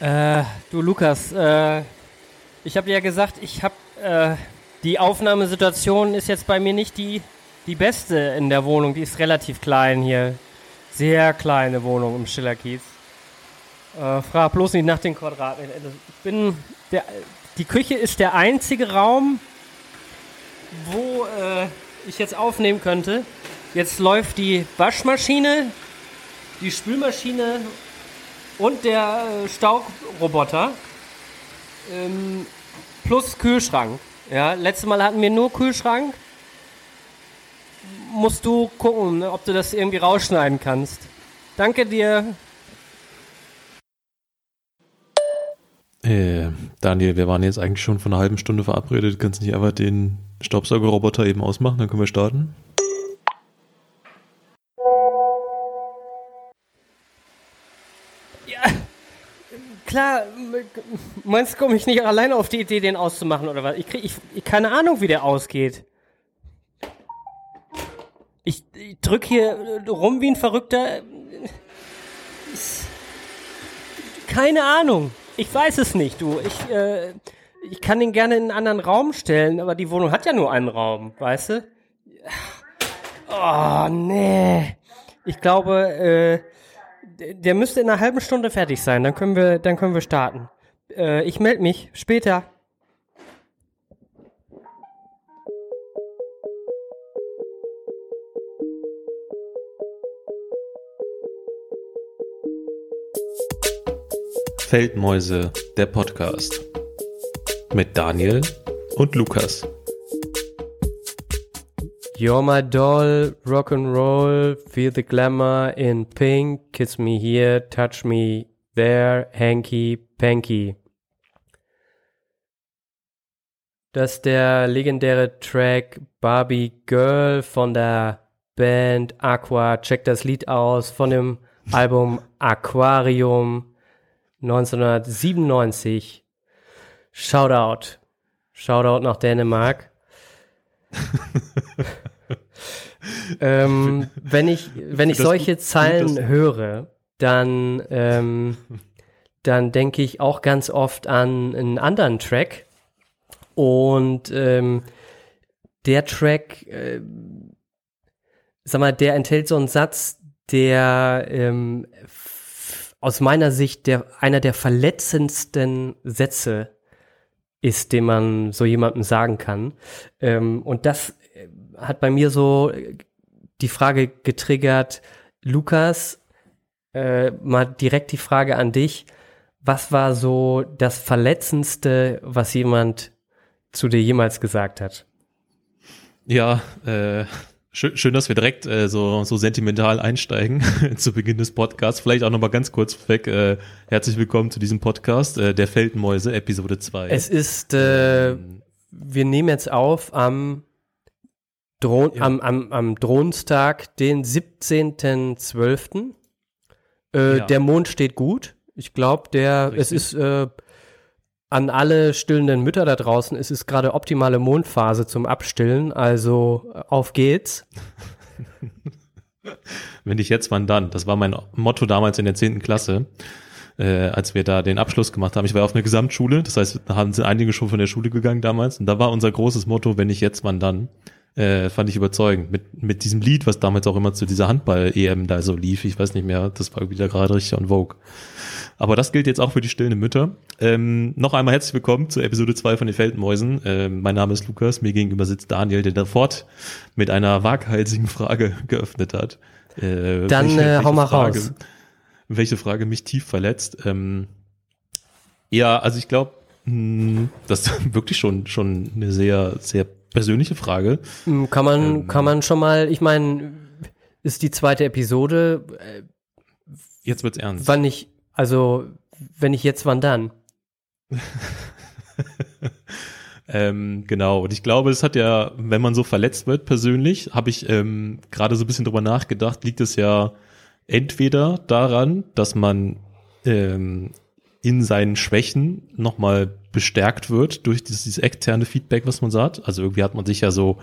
Äh, du Lukas, äh, ich habe ja gesagt, ich habe äh, die Aufnahmesituation ist jetzt bei mir nicht die die beste in der Wohnung. Die ist relativ klein hier, sehr kleine Wohnung im Schillerkiez. Äh, frag bloß nicht nach den Quadratmetern. Ich bin der, die Küche ist der einzige Raum, wo äh, ich jetzt aufnehmen könnte. Jetzt läuft die Waschmaschine, die Spülmaschine und der äh, Staubroboter ähm, plus Kühlschrank. Ja, letztes Mal hatten wir nur Kühlschrank. Musst du gucken, ne, ob du das irgendwie rausschneiden kannst. Danke dir. Äh, Daniel, wir waren jetzt eigentlich schon vor einer halben Stunde verabredet. Kannst du nicht einfach den Staubsaugerroboter eben ausmachen, dann können wir starten? Klar. Meinst du, komme ich nicht alleine auf die Idee, den auszumachen oder was? Ich krieg ich, ich keine Ahnung, wie der ausgeht. Ich, ich drück hier rum wie ein Verrückter. Keine Ahnung. Ich weiß es nicht, du. Ich, äh, ich kann den gerne in einen anderen Raum stellen, aber die Wohnung hat ja nur einen Raum, weißt du? Oh, nee. Ich glaube, äh, der müsste in einer halben Stunde fertig sein. Dann können wir, dann können wir starten. Äh, ich melde mich später. Feldmäuse, der Podcast. Mit Daniel und Lukas. You're my doll, rock and roll, feel the glamour in pink, kiss me here, touch me there, hanky panky. Das ist der legendäre Track Barbie Girl von der Band Aqua. Check das Lied aus von dem Album Aquarium 1997. Shoutout. Shoutout nach Dänemark. ähm, wenn ich, wenn ich solche Zeilen höre, dann, ähm, dann denke ich auch ganz oft an einen anderen Track. Und ähm, der Track, äh, sag mal, der enthält so einen Satz, der ähm, aus meiner Sicht der, einer der verletzendsten Sätze ist, den man so jemandem sagen kann. Ähm, und das hat bei mir so äh, die Frage getriggert, Lukas, äh, mal direkt die Frage an dich. Was war so das Verletzendste, was jemand zu dir jemals gesagt hat? Ja, äh, Schön, schön, dass wir direkt äh, so, so sentimental einsteigen zu Beginn des Podcasts. Vielleicht auch nochmal ganz kurz weg. Äh, herzlich willkommen zu diesem Podcast, äh, der Feldmäuse, Episode 2. Es ist, äh, wir nehmen jetzt auf am, Dron ja. am, am, am Drohnstag, den 17.12. Äh, ja. Der Mond steht gut. Ich glaube, der, Richtig. es ist äh, an alle stillenden Mütter da draußen, es ist gerade optimale Mondphase zum Abstillen, also äh, auf geht's. Wenn nicht jetzt, wann dann? Das war mein Motto damals in der zehnten Klasse, äh, als wir da den Abschluss gemacht haben. Ich war auf einer Gesamtschule, das heißt, da haben sie einige schon von der Schule gegangen damals. Und da war unser großes Motto, wenn nicht jetzt, wann dann? Äh, fand ich überzeugend. Mit, mit diesem Lied, was damals auch immer zu dieser Handball-EM da so lief, ich weiß nicht mehr, das war wieder gerade richtig on Vogue. Aber das gilt jetzt auch für die stillenden Mütter. Ähm, noch einmal herzlich willkommen zu Episode 2 von den Feldmäusen. Ähm, mein Name ist Lukas, mir gegenüber sitzt Daniel, der sofort mit einer waghalsigen Frage geöffnet hat. Äh, Dann welche, äh, hau mal Frage, raus. Welche Frage mich tief verletzt. Ähm, ja, also ich glaube, hm, das ist wirklich schon, schon eine sehr, sehr persönliche Frage. Hm, kann man, ähm, kann man schon mal, ich meine, ist die zweite Episode. Äh, Jetzt wird's ernst. Wann ich, also, wenn ich jetzt, wann dann? ähm, genau. Und ich glaube, es hat ja, wenn man so verletzt wird persönlich, habe ich ähm, gerade so ein bisschen drüber nachgedacht, liegt es ja entweder daran, dass man ähm, in seinen Schwächen nochmal bestärkt wird durch dieses, dieses, externe Feedback, was man sagt. Also irgendwie hat man sich ja so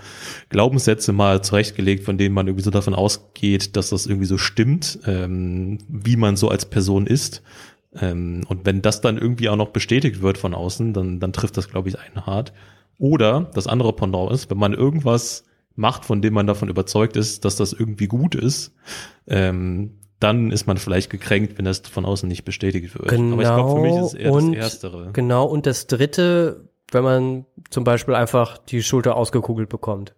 Glaubenssätze mal zurechtgelegt, von denen man irgendwie so davon ausgeht, dass das irgendwie so stimmt, ähm, wie man so als Person ist. Ähm, und wenn das dann irgendwie auch noch bestätigt wird von außen, dann, dann trifft das, glaube ich, einen hart. Oder das andere Pendant ist, wenn man irgendwas macht, von dem man davon überzeugt ist, dass das irgendwie gut ist, ähm, dann ist man vielleicht gekränkt, wenn das von außen nicht bestätigt wird. Genau, Aber ich glaube, für mich ist es eher und, das Erstere. Genau, und das Dritte, wenn man zum Beispiel einfach die Schulter ausgekugelt bekommt.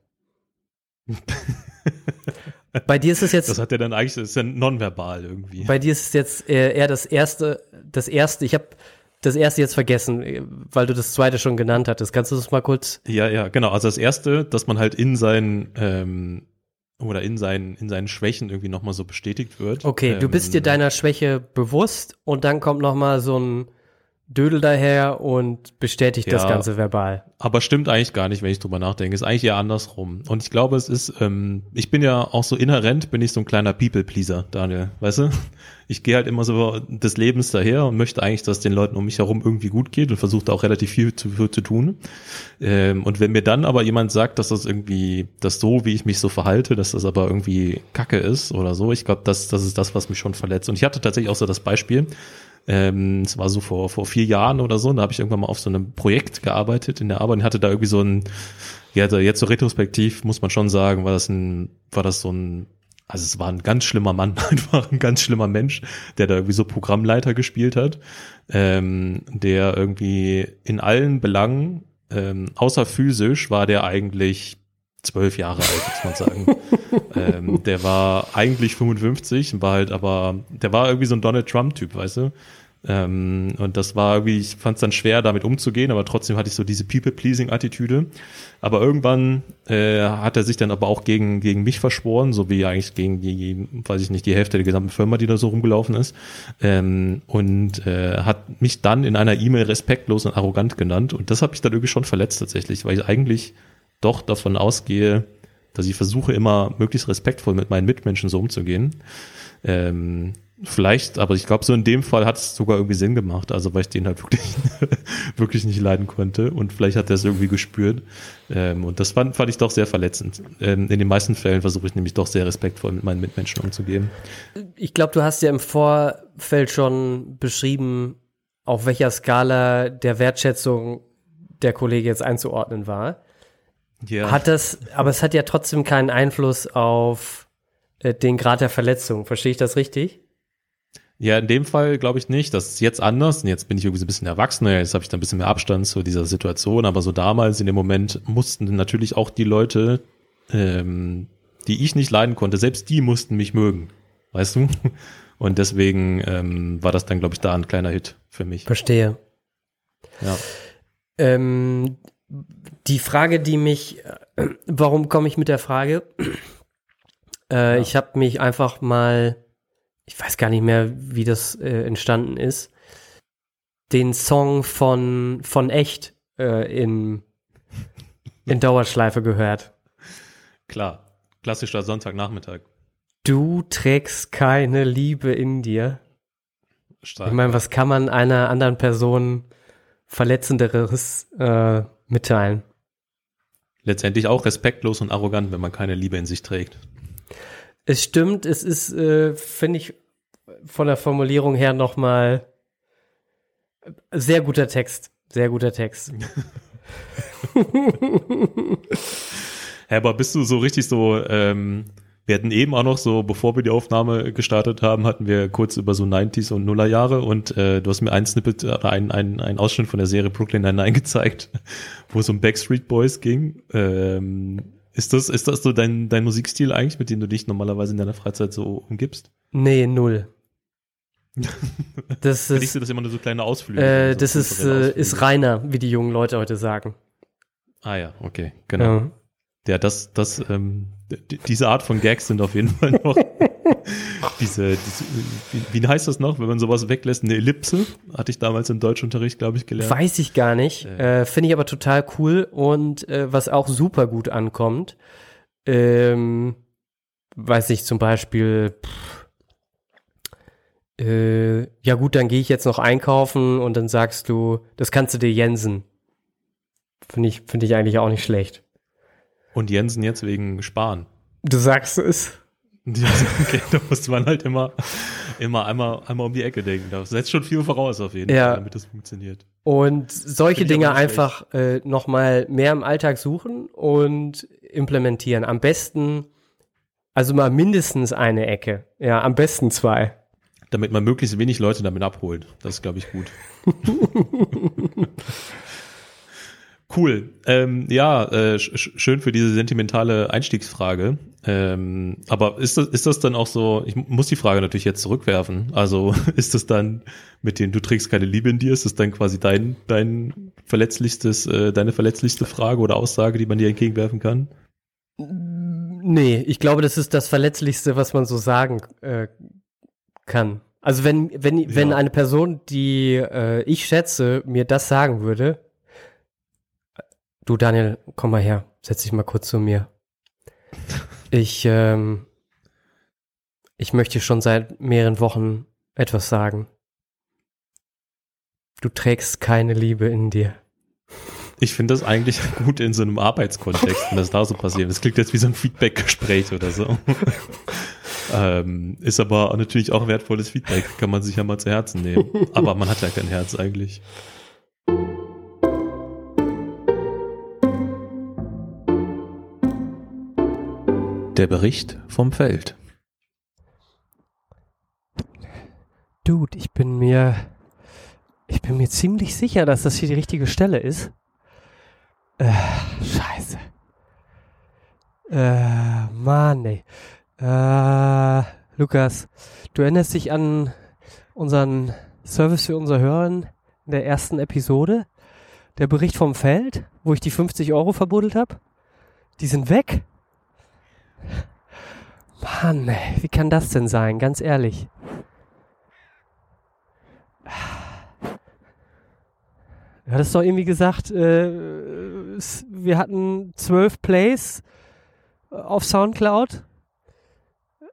Bei dir ist es jetzt. Das hat ja dann eigentlich, das ist ja nonverbal irgendwie. Bei dir ist es jetzt eher, eher das erste, das erste, ich habe das erste jetzt vergessen, weil du das zweite schon genannt hattest. Kannst du das mal kurz? Ja, ja, genau. Also das erste, dass man halt in seinen ähm, oder in seinen in seinen Schwächen irgendwie nochmal so bestätigt wird. Okay, ähm, du bist dir deiner Schwäche bewusst und dann kommt nochmal so ein Dödel daher und bestätigt ja, das Ganze verbal. Aber stimmt eigentlich gar nicht, wenn ich drüber nachdenke. Ist eigentlich eher andersrum. Und ich glaube, es ist, ähm, ich bin ja auch so inhärent, bin ich so ein kleiner People-Pleaser, Daniel. Weißt du? Ich gehe halt immer so des Lebens daher und möchte eigentlich, dass den Leuten um mich herum irgendwie gut geht und versuche auch relativ viel zu, zu tun. Ähm, und wenn mir dann aber jemand sagt, dass das irgendwie, dass so, wie ich mich so verhalte, dass das aber irgendwie Kacke ist oder so, ich glaube, das, das ist das, was mich schon verletzt. Und ich hatte tatsächlich auch so das Beispiel, ähm, es war so vor, vor vier Jahren oder so, da habe ich irgendwann mal auf so einem Projekt gearbeitet in der Arbeit und hatte da irgendwie so ein, ja, jetzt so retrospektiv muss man schon sagen, war das ein, war das so ein, also es war ein ganz schlimmer Mann, einfach ein ganz schlimmer Mensch, der da irgendwie so Programmleiter gespielt hat, ähm, der irgendwie in allen Belangen, ähm, außer physisch, war der eigentlich zwölf Jahre alt, muss man sagen. ähm, der war eigentlich 55, war halt aber, der war irgendwie so ein Donald Trump-Typ, weißt du? Ähm, und das war irgendwie, ich fand es dann schwer, damit umzugehen, aber trotzdem hatte ich so diese People-Pleasing-Attitüde. Aber irgendwann äh, hat er sich dann aber auch gegen, gegen mich verschworen, so wie eigentlich gegen die, weiß ich nicht, die Hälfte der gesamten Firma, die da so rumgelaufen ist. Ähm, und äh, hat mich dann in einer E-Mail respektlos und arrogant genannt. Und das hat mich dann irgendwie schon verletzt tatsächlich, weil ich eigentlich doch davon ausgehe, dass ich versuche immer möglichst respektvoll mit meinen Mitmenschen so umzugehen. Ähm, vielleicht, aber ich glaube, so in dem Fall hat es sogar irgendwie Sinn gemacht, also weil ich den halt wirklich, wirklich nicht leiden konnte und vielleicht hat er es irgendwie gespürt. Ähm, und das fand, fand ich doch sehr verletzend. Ähm, in den meisten Fällen versuche ich nämlich doch sehr respektvoll mit meinen Mitmenschen umzugehen. Ich glaube, du hast ja im Vorfeld schon beschrieben, auf welcher Skala der Wertschätzung der Kollege jetzt einzuordnen war. Ja. Hat das, aber es hat ja trotzdem keinen Einfluss auf äh, den Grad der Verletzung. Verstehe ich das richtig? Ja, in dem Fall glaube ich nicht. Das ist jetzt anders. Und jetzt bin ich irgendwie so ein bisschen erwachsener. Jetzt habe ich da ein bisschen mehr Abstand zu dieser Situation. Aber so damals in dem Moment mussten natürlich auch die Leute, ähm, die ich nicht leiden konnte, selbst die mussten mich mögen. Weißt du? Und deswegen ähm, war das dann, glaube ich, da ein kleiner Hit für mich. Verstehe. Ja. Ähm, die Frage, die mich, äh, warum komme ich mit der Frage? Äh, ja. Ich habe mich einfach mal, ich weiß gar nicht mehr, wie das äh, entstanden ist, den Song von, von Echt äh, in, in Dauerschleife gehört. Klar, klassischer Sonntagnachmittag. Du trägst keine Liebe in dir. Stark, ich meine, was kann man einer anderen Person verletzenderes äh, mitteilen. Letztendlich auch respektlos und arrogant, wenn man keine Liebe in sich trägt. Es stimmt, es ist, äh, finde ich, von der Formulierung her nochmal sehr guter Text. Sehr guter Text. Herr, aber bist du so richtig so ähm, wir hatten eben auch noch so, bevor wir die Aufnahme gestartet haben, hatten wir kurz über so 90s und Nullerjahre und äh, du hast mir ein Snippet oder ein, ein, ein Ausschnitt von der Serie Brooklyn Nine-Nine gezeigt, wo es um Backstreet Boys ging. Ähm, ist das, ist das so dein, dein Musikstil eigentlich, mit dem du dich normalerweise in deiner Freizeit so umgibst? Nee, null. das ist, du das immer nur so kleine Ausflüge? Äh, so das ist, äh, ist reiner, wie die jungen Leute heute sagen. Ah ja, okay, genau. Ja, ja das, das, ähm, diese Art von Gags sind auf jeden Fall noch diese, diese wie, wie, heißt das noch, wenn man sowas weglässt? Eine Ellipse, hatte ich damals im Deutschunterricht, glaube ich, gelernt. Weiß ich gar nicht. Äh, äh Finde ich aber total cool und äh, was auch super gut ankommt, ähm, weiß ich zum Beispiel, pff, äh, ja gut, dann gehe ich jetzt noch einkaufen und dann sagst du, das kannst du dir Jensen. Finde ich, finde ich eigentlich auch nicht schlecht. Und Jensen jetzt wegen Sparen. Du sagst es. okay, da musste man halt immer, Immer einmal, einmal um die Ecke denken. Das setzt schon viel voraus auf jeden Ja. Fall, damit das funktioniert. Und solche Dinge einfach äh, nochmal mehr im Alltag suchen und implementieren. Am besten, also mal mindestens eine Ecke. Ja, am besten zwei. Damit man möglichst wenig Leute damit abholt. Das ist, glaube ich, gut. cool. Ähm, ja, äh, sch sch- schön für diese sentimentale Einstiegsfrage. Ähm, aber ist das, ist das dann auch so, ich muss die Frage natürlich jetzt zurückwerfen. Also ist das dann mit dem, du trägst keine Liebe in dir, ist das dann quasi dein, dein verletzlichstes, äh, deine verletzlichste Frage oder Aussage, die man dir entgegenwerfen kann? Nee, ich glaube, das ist das Verletzlichste, was man so sagen äh, kann. Also wenn, wenn, wenn Ja. eine Person, die äh, ich schätze, mir das sagen würde, du Daniel, komm mal her, setz dich mal kurz zu mir. Ich, ähm, ich möchte schon seit mehreren Wochen etwas sagen. Du trägst keine Liebe in dir. Ich finde das eigentlich gut in so einem Arbeitskontext, wenn das da so passiert. Das klingt jetzt wie so ein Feedback-Gespräch oder so. ähm, ist aber natürlich auch wertvolles Feedback, kann man sich ja mal zu Herzen nehmen. Aber man hat ja kein Herz eigentlich. Der Bericht vom Feld. Dude, ich bin mir, ich bin mir ziemlich sicher, dass das hier die richtige Stelle ist. Äh, scheiße. Äh, Mann, ey. Äh, Lukas, du erinnerst dich an unseren Service für unsere Hörer in der ersten Episode? Der Bericht vom Feld, wo ich die 50 Euro verbuddelt habe? Die sind weg? Mann, wie kann das denn sein? Ganz ehrlich. Du hattest doch irgendwie gesagt, äh, wir hatten zwölf Plays auf Soundcloud.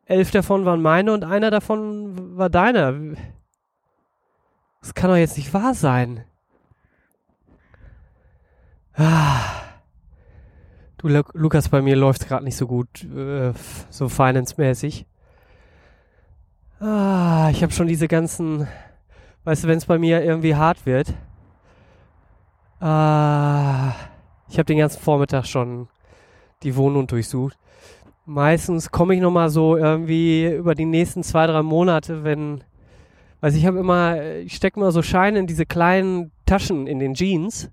Elf davon waren meine und einer davon war deiner. Das kann doch jetzt nicht wahr sein. Ah. Du, Lu- Lukas, bei mir läuft gerade nicht so gut, äh, so finance-mäßig. Ah, ich habe schon diese ganzen, weißt du, wenn es bei mir irgendwie hart wird, Ah, ich habe den ganzen Vormittag schon die Wohnung durchsucht. Meistens komme ich noch mal so irgendwie über die nächsten zwei, drei Monate, wenn, also ich habe immer, ich stecke mal so Scheine in diese kleinen Taschen in den Jeans.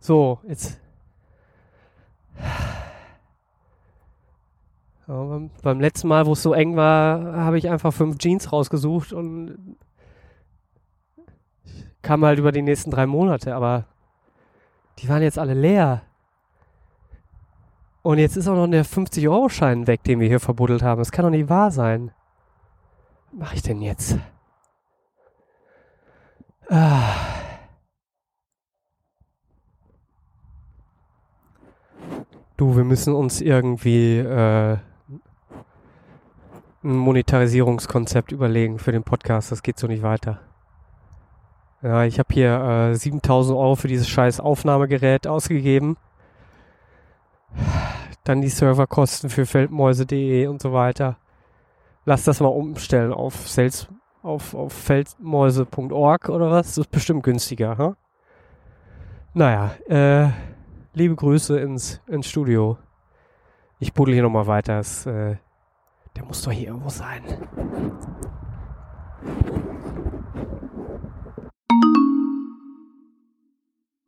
So, jetzt. Ja, beim, beim letzten Mal, wo es so eng war, habe ich einfach fünf Jeans rausgesucht und kam halt über die nächsten drei Monate, aber die waren jetzt alle leer. Und jetzt ist auch noch der 50-Euro-Schein weg, den wir hier verbuddelt haben. Das kann doch nicht wahr sein. Was mache ich denn jetzt? Ah. Du, wir müssen uns irgendwie äh, ein Monetarisierungskonzept überlegen für den Podcast. Das geht so nicht weiter. Ja, ich habe hier äh, 7000 Euro für dieses scheiß Aufnahmegerät ausgegeben. Dann die Serverkosten für Feldmäuse.de und so weiter. Lass das mal umstellen auf auf, auf feldmäuse.org oder was? Das ist bestimmt günstiger, ha? Naja, äh, liebe Grüße ins, ins Studio. Ich buddel hier nochmal weiter. Es, äh, der muss doch hier irgendwo sein.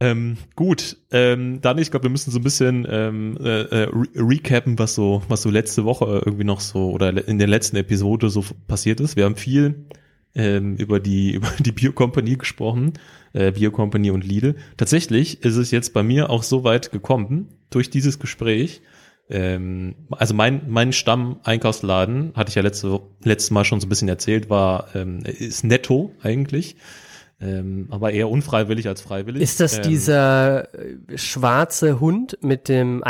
Ähm, gut, ähm, dann ich glaube, wir müssen so ein bisschen ähm, äh, äh, re recappen, was so, was so letzte Woche irgendwie noch so oder in der letzten Episode so passiert ist. Wir haben viel ähm, über die über die Biocompany gesprochen, äh, Biocompany und Lidl. Tatsächlich ist es jetzt bei mir auch so weit gekommen durch dieses Gespräch. Ähm, also mein mein Stamm-Einkaufsladen hatte ich ja letzte letztes Mal schon so ein bisschen erzählt, war ähm, ist Netto eigentlich. Ähm, aber eher unfreiwillig als freiwillig. Ist das ähm, dieser schwarze Hund mit dem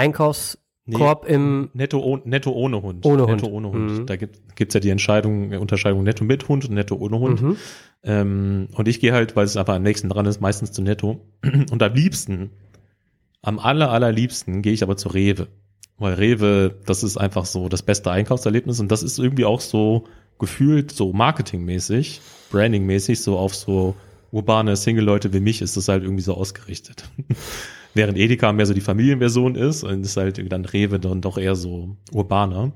Einkaufskorb im Netto, oh, netto ohne Hund. Ohne netto Hund. ohne Hund. Mhm. Da gibt gibt's ja die Entscheidung, Unterscheidung Netto mit Hund und Netto ohne Hund. Mhm. Ähm, und ich gehe halt, weil es einfach am nächsten dran ist, meistens zu Netto. Und am liebsten, am aller, allerliebsten gehe ich aber zu Rewe. Weil Rewe, das ist einfach so das beste Einkaufserlebnis und das ist irgendwie auch so gefühlt so marketingmäßig, brandingmäßig, so auf so urbane Single-Leute wie mich ist das halt irgendwie so ausgerichtet. Während Edeka mehr so die Familienversion ist und ist halt dann Rewe dann doch eher so urbaner.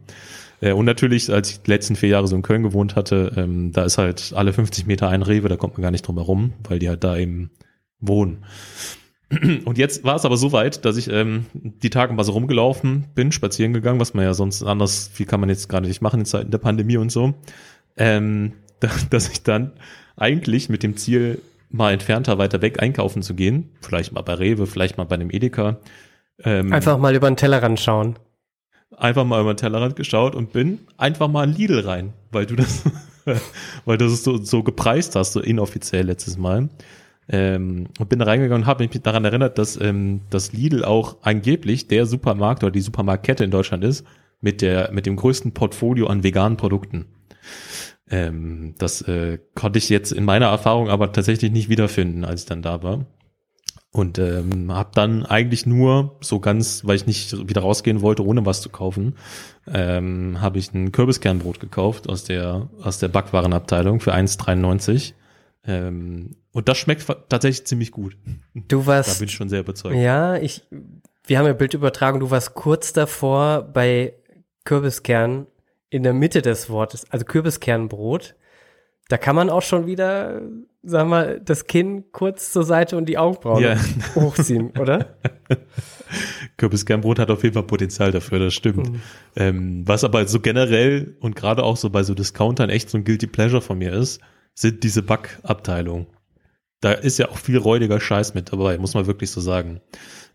Äh, und natürlich, als ich die letzten vier Jahre so in Köln gewohnt hatte, ähm, da ist halt alle 50 Meter ein Rewe, da kommt man gar nicht drum herum, weil die halt da eben wohnen. Und jetzt war es aber so weit, dass ich ähm, die Tage mal so rumgelaufen bin, spazieren gegangen, was man ja sonst anders, viel kann man jetzt gerade nicht machen in Zeiten der Pandemie und so, ähm, dass ich dann eigentlich mit dem Ziel, mal entfernter weiter weg einkaufen zu gehen, vielleicht mal bei Rewe, vielleicht mal bei einem Edeka. Ähm, einfach mal über den Tellerrand schauen. Einfach mal über den Tellerrand geschaut und bin einfach mal in Lidl rein, weil du das, weil du es so, so gepreist hast, so inoffiziell letztes Mal. Ähm, und bin da reingegangen und habe mich daran erinnert, dass ähm, das Lidl auch angeblich der Supermarkt oder die Supermarktkette in Deutschland ist mit der mit dem größten Portfolio an veganen Produkten. Ähm, das äh, konnte ich jetzt in meiner Erfahrung aber tatsächlich nicht wiederfinden, als ich dann da war. Und ähm, habe dann eigentlich nur so ganz, weil ich nicht wieder rausgehen wollte, ohne was zu kaufen, ähm, habe ich ein Kürbiskernbrot gekauft aus der aus der Backwarenabteilung für 1,93 ähm, und das schmeckt tatsächlich ziemlich gut. Du warst. Da bin ich schon sehr überzeugt. Ja, ich, wir haben ja Bildübertragung, du warst kurz davor bei Kürbiskern in der Mitte des Wortes, also Kürbiskernbrot. Da kann man auch schon wieder, sag mal, das Kinn kurz zur Seite und die Augenbrauen ja. hochziehen, oder? Kürbiskernbrot hat auf jeden Fall Potenzial dafür, das stimmt. Mhm. Ähm, was aber so generell und gerade auch so bei so Discountern echt so ein Guilty Pleasure von mir ist, sind diese Backabteilungen. Da ist ja auch viel räudiger Scheiß mit dabei, muss man wirklich so sagen.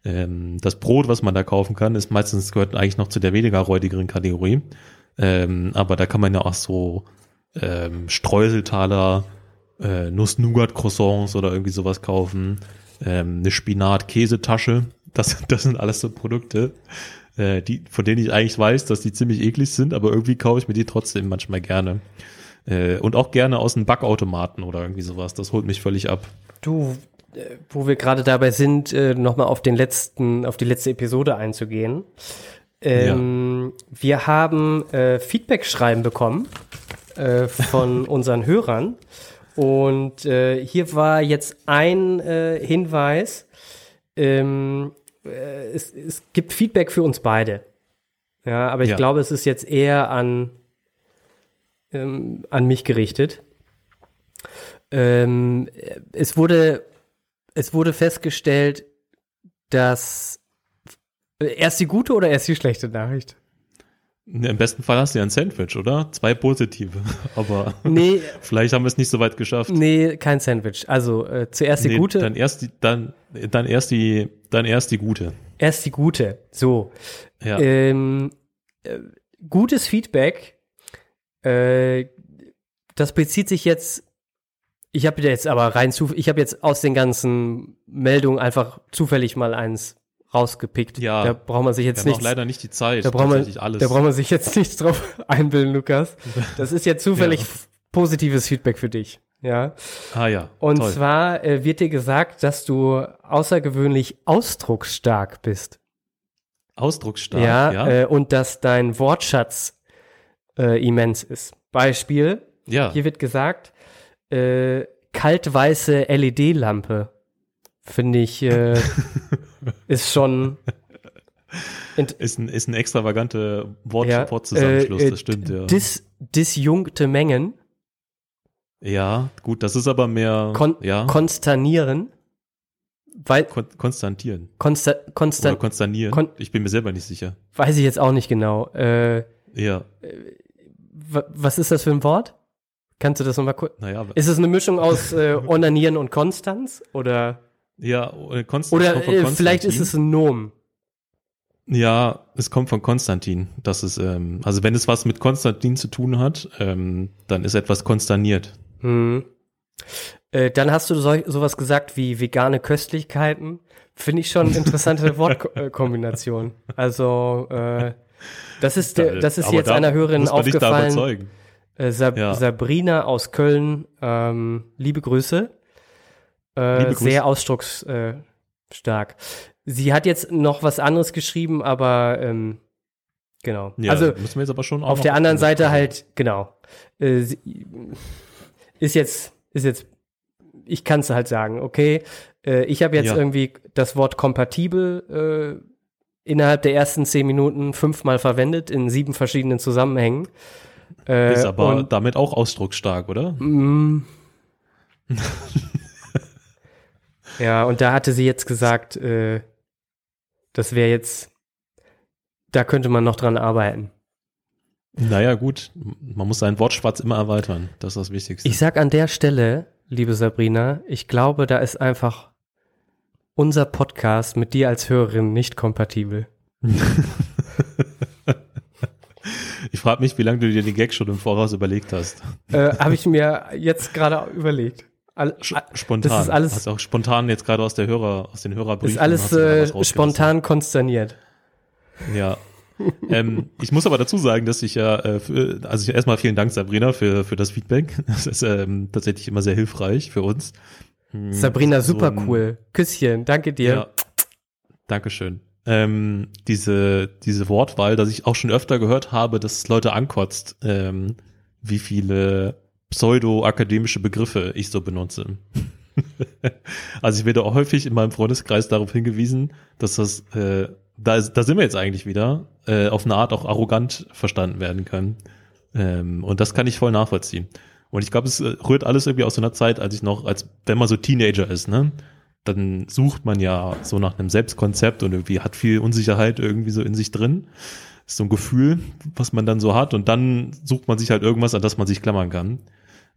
Ähm, das Brot, was man da kaufen kann, ist meistens gehört eigentlich noch zu der weniger räudigeren Kategorie. Ähm, aber da kann man ja auch so ähm, Streuseltaler, äh, Nuss-Nougat-Croissants oder irgendwie sowas kaufen. Ähm, eine Spinat-Käsetasche. Das, das sind alles so Produkte, äh, die, von denen ich eigentlich weiß, dass die ziemlich eklig sind, aber irgendwie kaufe ich mir die trotzdem manchmal gerne. Äh, und auch gerne aus einem Backautomaten oder irgendwie sowas. Das holt mich völlig ab. Du, äh, wo wir gerade dabei sind, äh, nochmal auf den letzten, auf die letzte Episode einzugehen. Ähm, ja. Wir haben äh, Feedback-Schreiben bekommen äh, von unseren Hörern. Und äh, hier war jetzt ein äh, Hinweis. Ähm, äh, es, es gibt Feedback für uns beide. Ja, aber ich ja. glaube, es ist jetzt eher an ähm, an mich gerichtet. Ähm, es wurde, es wurde festgestellt, dass erst die gute oder erst die schlechte Nachricht? Im besten Fall hast du ja ein Sandwich, oder? Zwei positive. Aber nee, vielleicht haben wir es nicht so weit geschafft. Nee, kein Sandwich. Also äh, zuerst die nee, gute. Dann erst die, dann, dann erst die, dann erst die gute. Erst die gute. So. Ja. Ähm, äh, gutes Feedback äh, das bezieht sich jetzt, ich habe jetzt aber rein zu, ich habe jetzt aus den ganzen Meldungen einfach zufällig mal eins rausgepickt. Ja, da braucht man sich jetzt nicht. leider nicht die Zeit. Da braucht man, alles. da braucht man sich jetzt nichts drauf einbilden, Lukas. Das ist jetzt zufällig ja. positives Feedback für dich. Ja. Ah ja. Und toll. zwar äh, wird dir gesagt, dass du außergewöhnlich ausdrucksstark bist. Ausdrucksstark, ja. ja. Äh, und dass dein Wortschatz äh, immens ist. Beispiel, ja. hier wird gesagt, äh, kaltweiße LED-Lampe. Finde ich, äh, ist schon. Ist ein, ist ein extravaganter Wort, ja, Wortzusammenschluss, äh, das stimmt, ja. Dis, disjunkte Mengen. Ja, gut, das ist aber mehr. Kon ja. Konsternieren. Weil, Kon konstantieren. Konsta konstan Oder konsternieren. Kon ich bin mir selber nicht sicher. Weiß ich jetzt auch nicht genau. Äh, ja. Äh, was ist das für ein Wort? Kannst du das nochmal kurz? Naja, ist es eine Mischung aus äh, Onanieren und Konstanz? Oder? Ja, äh, Konstanz. Oder äh, vielleicht ist es ein Nomen. Ja, es kommt von Konstantin. Das ist, ähm, also wenn es was mit Konstantin zu tun hat, ähm, dann ist etwas konsterniert. Hm. Äh, dann hast du so, sowas gesagt wie vegane Köstlichkeiten. Finde ich schon eine interessante Wortkombination. Also äh, das ist, der, das ist jetzt einer Hörerin aufgefallen. Äh, Sab ja. Sabrina aus Köln, ähm, liebe Grüße. Äh. Sehr ausdrucksstark. Äh, Sie hat jetzt noch was anderes geschrieben, aber ähm, genau. Ja, also müssen wir jetzt aber schon auf der anderen Seite halt, genau. Äh, ist jetzt, ist jetzt, ich kann es halt sagen, okay, äh, ich habe jetzt ja. irgendwie das Wort kompatibel äh, innerhalb der ersten zehn Minuten fünfmal verwendet in sieben verschiedenen Zusammenhängen. Äh, ist aber damit auch ausdrucksstark, oder? Mm, ja, und da hatte sie jetzt gesagt, äh, das wäre jetzt, da könnte man noch dran arbeiten. Naja, gut, man muss seinen Wortschwatz immer erweitern. Das ist das Wichtigste. Ich sag an der Stelle, liebe Sabrina, ich glaube, da ist einfach unser Podcast mit dir als Hörerin nicht kompatibel. ich frage mich, wie lange du dir den Gag schon im Voraus überlegt hast. Äh, Habe ich mir jetzt gerade überlegt. All, spontan. Das ist alles. Also auch spontan jetzt gerade aus der Hörer, aus den Hörerbriefen. Ist alles äh, spontan konsterniert. Ja. ähm, ich muss aber dazu sagen, dass ich ja, äh, für, also erstmal vielen Dank Sabrina für für das Feedback. Das ist ähm, tatsächlich immer sehr hilfreich für uns. Hm, Sabrina, so super cool. Küsschen, danke dir. Ja, Dankeschön. Ähm, diese diese Wortwahl, dass ich auch schon öfter gehört habe, dass Leute ankotzt, ähm, wie viele pseudo-akademische Begriffe ich so benutze. also ich werde auch häufig in meinem Freundeskreis darauf hingewiesen, dass das, äh, da, da sind wir jetzt eigentlich wieder, äh, auf eine Art auch arrogant verstanden werden kann. Ähm, und das kann ich voll nachvollziehen. Und ich glaube, es äh, rührt alles irgendwie aus so einer Zeit, als ich noch, als wenn man so Teenager ist, ne? Dann sucht man ja so nach einem Selbstkonzept und irgendwie hat viel Unsicherheit irgendwie so in sich drin ist so ein Gefühl, was man dann so hat und dann sucht man sich halt irgendwas, an das man sich klammern kann.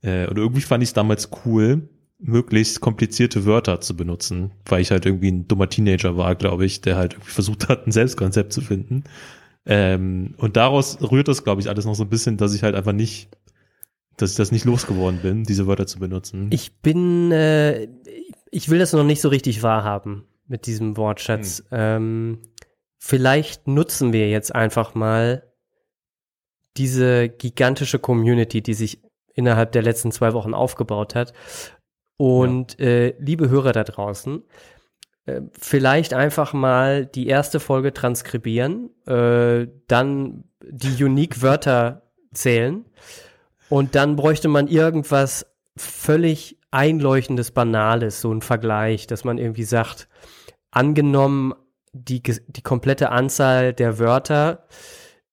Äh, und irgendwie fand ich es damals cool, möglichst komplizierte Wörter zu benutzen, weil ich halt irgendwie ein dummer Teenager war, glaube ich, der halt irgendwie versucht hat, ein Selbstkonzept zu finden. Ähm, und daraus rührt das, glaube ich, alles noch so ein bisschen, dass ich halt einfach nicht, dass ich das nicht losgeworden bin, diese Wörter zu benutzen. Ich bin, äh, ich will das noch nicht so richtig wahrhaben mit diesem Wortschatz. Hm. Ähm, vielleicht nutzen wir jetzt einfach mal diese gigantische Community, die sich innerhalb der letzten zwei Wochen aufgebaut hat. Und ja. äh, liebe Hörer da draußen, äh, vielleicht einfach mal die erste Folge transkribieren, äh, dann die Unique-Wörter zählen und dann bräuchte man irgendwas völlig einleuchtendes, banales, so ein Vergleich, dass man irgendwie sagt, angenommen, die, die komplette Anzahl der Wörter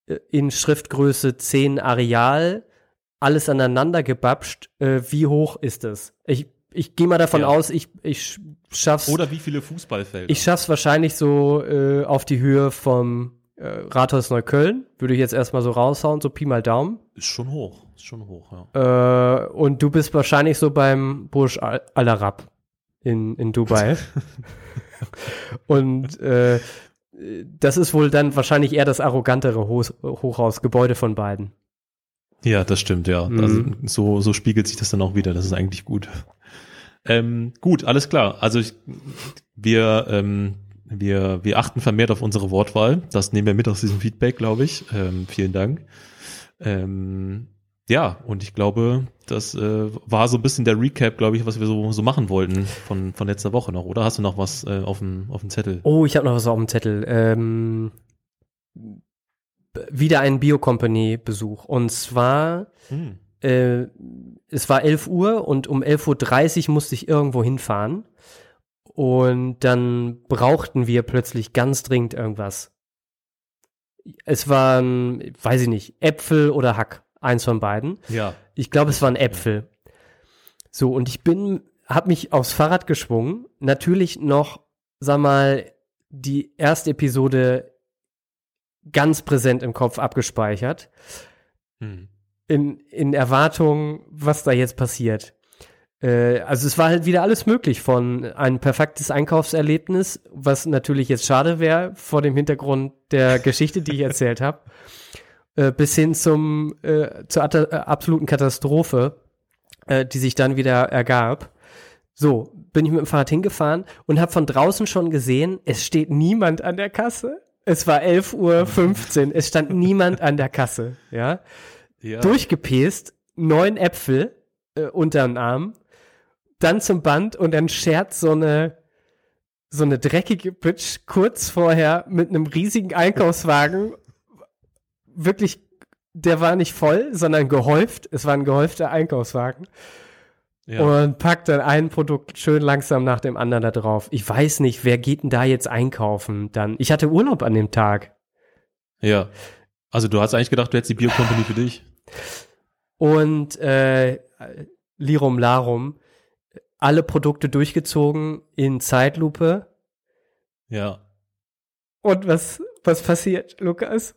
äh, in Schriftgröße 10 Areal, alles aneinander gebapscht. Äh, wie hoch ist es? Ich, ich gehe mal davon ja. aus, ich, ich schaff's. Oder wie viele Fußballfelder? Ich schaff's wahrscheinlich so äh, auf die Höhe vom äh, Rathaus Neukölln. Würde ich jetzt erstmal so raushauen, so Pi mal Daumen. Ist schon hoch, ist schon hoch, ja. Äh, und du bist wahrscheinlich so beim Burj Al Arab in, in Dubai. Und äh, das ist wohl dann wahrscheinlich eher das arrogantere Ho Hochhausgebäude von beiden. Ja, das stimmt, ja. Mhm. Also so, so spiegelt sich das dann auch wieder. Das ist eigentlich gut. Ähm, gut, alles klar. Also ich, wir, ähm, wir, wir achten vermehrt auf unsere Wortwahl. Das nehmen wir mit aus diesem Feedback, glaube ich. Ähm, vielen Dank. Ähm, ja, und ich glaube, das äh, war so ein bisschen der Recap, glaube ich, was wir so, so machen wollten von, von letzter Woche noch, oder? Hast du noch was äh, auf, dem, auf dem Zettel? Oh, ich habe noch was auf dem Zettel. Ähm, wieder ein Bio-Company-Besuch. Und zwar, hm. äh, es war 11 Uhr und um 11.30 Uhr musste ich irgendwo hinfahren. Und dann brauchten wir plötzlich ganz dringend irgendwas. Es waren, weiß ich nicht, Äpfel oder Hack. Eins von beiden. Ja. Ich glaube, es waren Äpfel. So, und ich bin, hab mich aufs Fahrrad geschwungen. Natürlich noch, sag mal, die erste Episode ganz präsent im Kopf abgespeichert. Hm. In, in Erwartung, was da jetzt passiert. Äh, also es war halt wieder alles möglich von ein perfektes Einkaufserlebnis, was natürlich jetzt schade wäre vor dem Hintergrund der Geschichte, die ich erzählt habe. Äh, bis hin zum äh, zur äh, absoluten Katastrophe, äh, die sich dann wieder ergab. So, bin ich mit dem Fahrrad hingefahren und habe von draußen schon gesehen, es steht niemand an der Kasse. Es war 11.15 Uhr, es stand niemand an der Kasse, ja. ja. Durchgepest, neun Äpfel äh, unter den Arm, dann zum Band und dann schert so eine so eine dreckige Bitch kurz vorher mit einem riesigen Einkaufswagen wirklich der war nicht voll, sondern gehäuft. Es war ein gehäufter Einkaufswagen. Ja. Und packt dann ein Produkt schön langsam nach dem anderen da drauf. Ich weiß nicht, wer geht denn da jetzt einkaufen dann? Ich hatte Urlaub an dem Tag. Ja. Also du hast eigentlich gedacht, du hättest die Biocompany für dich. Und äh, Lirum Larum, alle Produkte durchgezogen in Zeitlupe. Ja. Und was, was passiert, Lukas?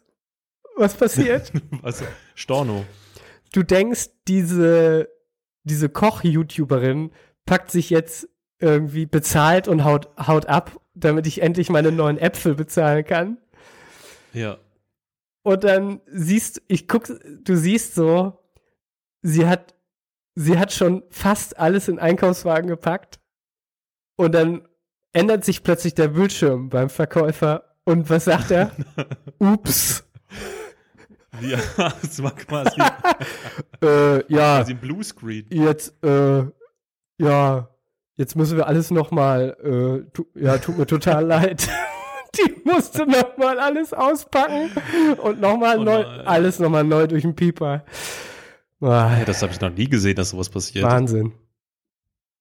Was passiert? was? Storno. Du denkst, diese, diese Koch-YouTuberin packt sich jetzt irgendwie bezahlt und haut, haut ab, damit ich endlich meine neuen Äpfel bezahlen kann. Ja. Und dann siehst, ich guck, du siehst so, sie hat, sie hat schon fast alles in Einkaufswagen gepackt. Und dann ändert sich plötzlich der Bildschirm beim Verkäufer. Und was sagt er? Ups. Ja, das war quasi, äh, ja. quasi ein Bluescreen. Jetzt, äh, ja, jetzt müssen wir alles nochmal, äh, tu, ja, tut mir total leid. Die musste nochmal alles auspacken und nochmal oh neu, alles nochmal neu durch den Pieper. Ah, das habe ich noch nie gesehen, dass sowas passiert. Wahnsinn.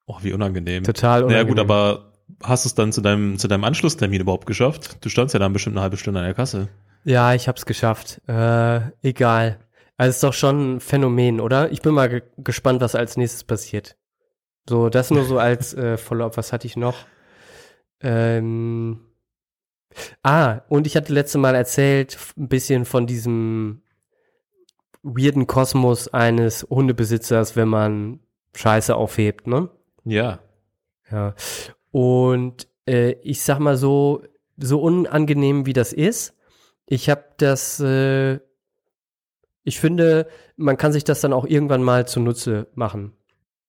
Oh, wie unangenehm. Total unangenehm. Naja, gut, aber hast du es dann zu deinem, zu deinem Anschlusstermin überhaupt geschafft? Du standst ja dann bestimmt eine halbe Stunde an der Kasse. Ja, ich hab's geschafft. Äh, egal. Also ist doch schon ein Phänomen, oder? Ich bin mal ge gespannt, was als nächstes passiert. So, das nur so als äh, Follow-up. Was hatte ich noch? Ähm, ah, und ich hatte letzte Mal erzählt, ein bisschen von diesem weirden Kosmos eines Hundebesitzers, wenn man Scheiße aufhebt, ne? Ja. Ja. Und äh, ich sag mal so, so unangenehm wie das ist, ich habe das, äh, ich finde, man kann sich das dann auch irgendwann mal zunutze machen.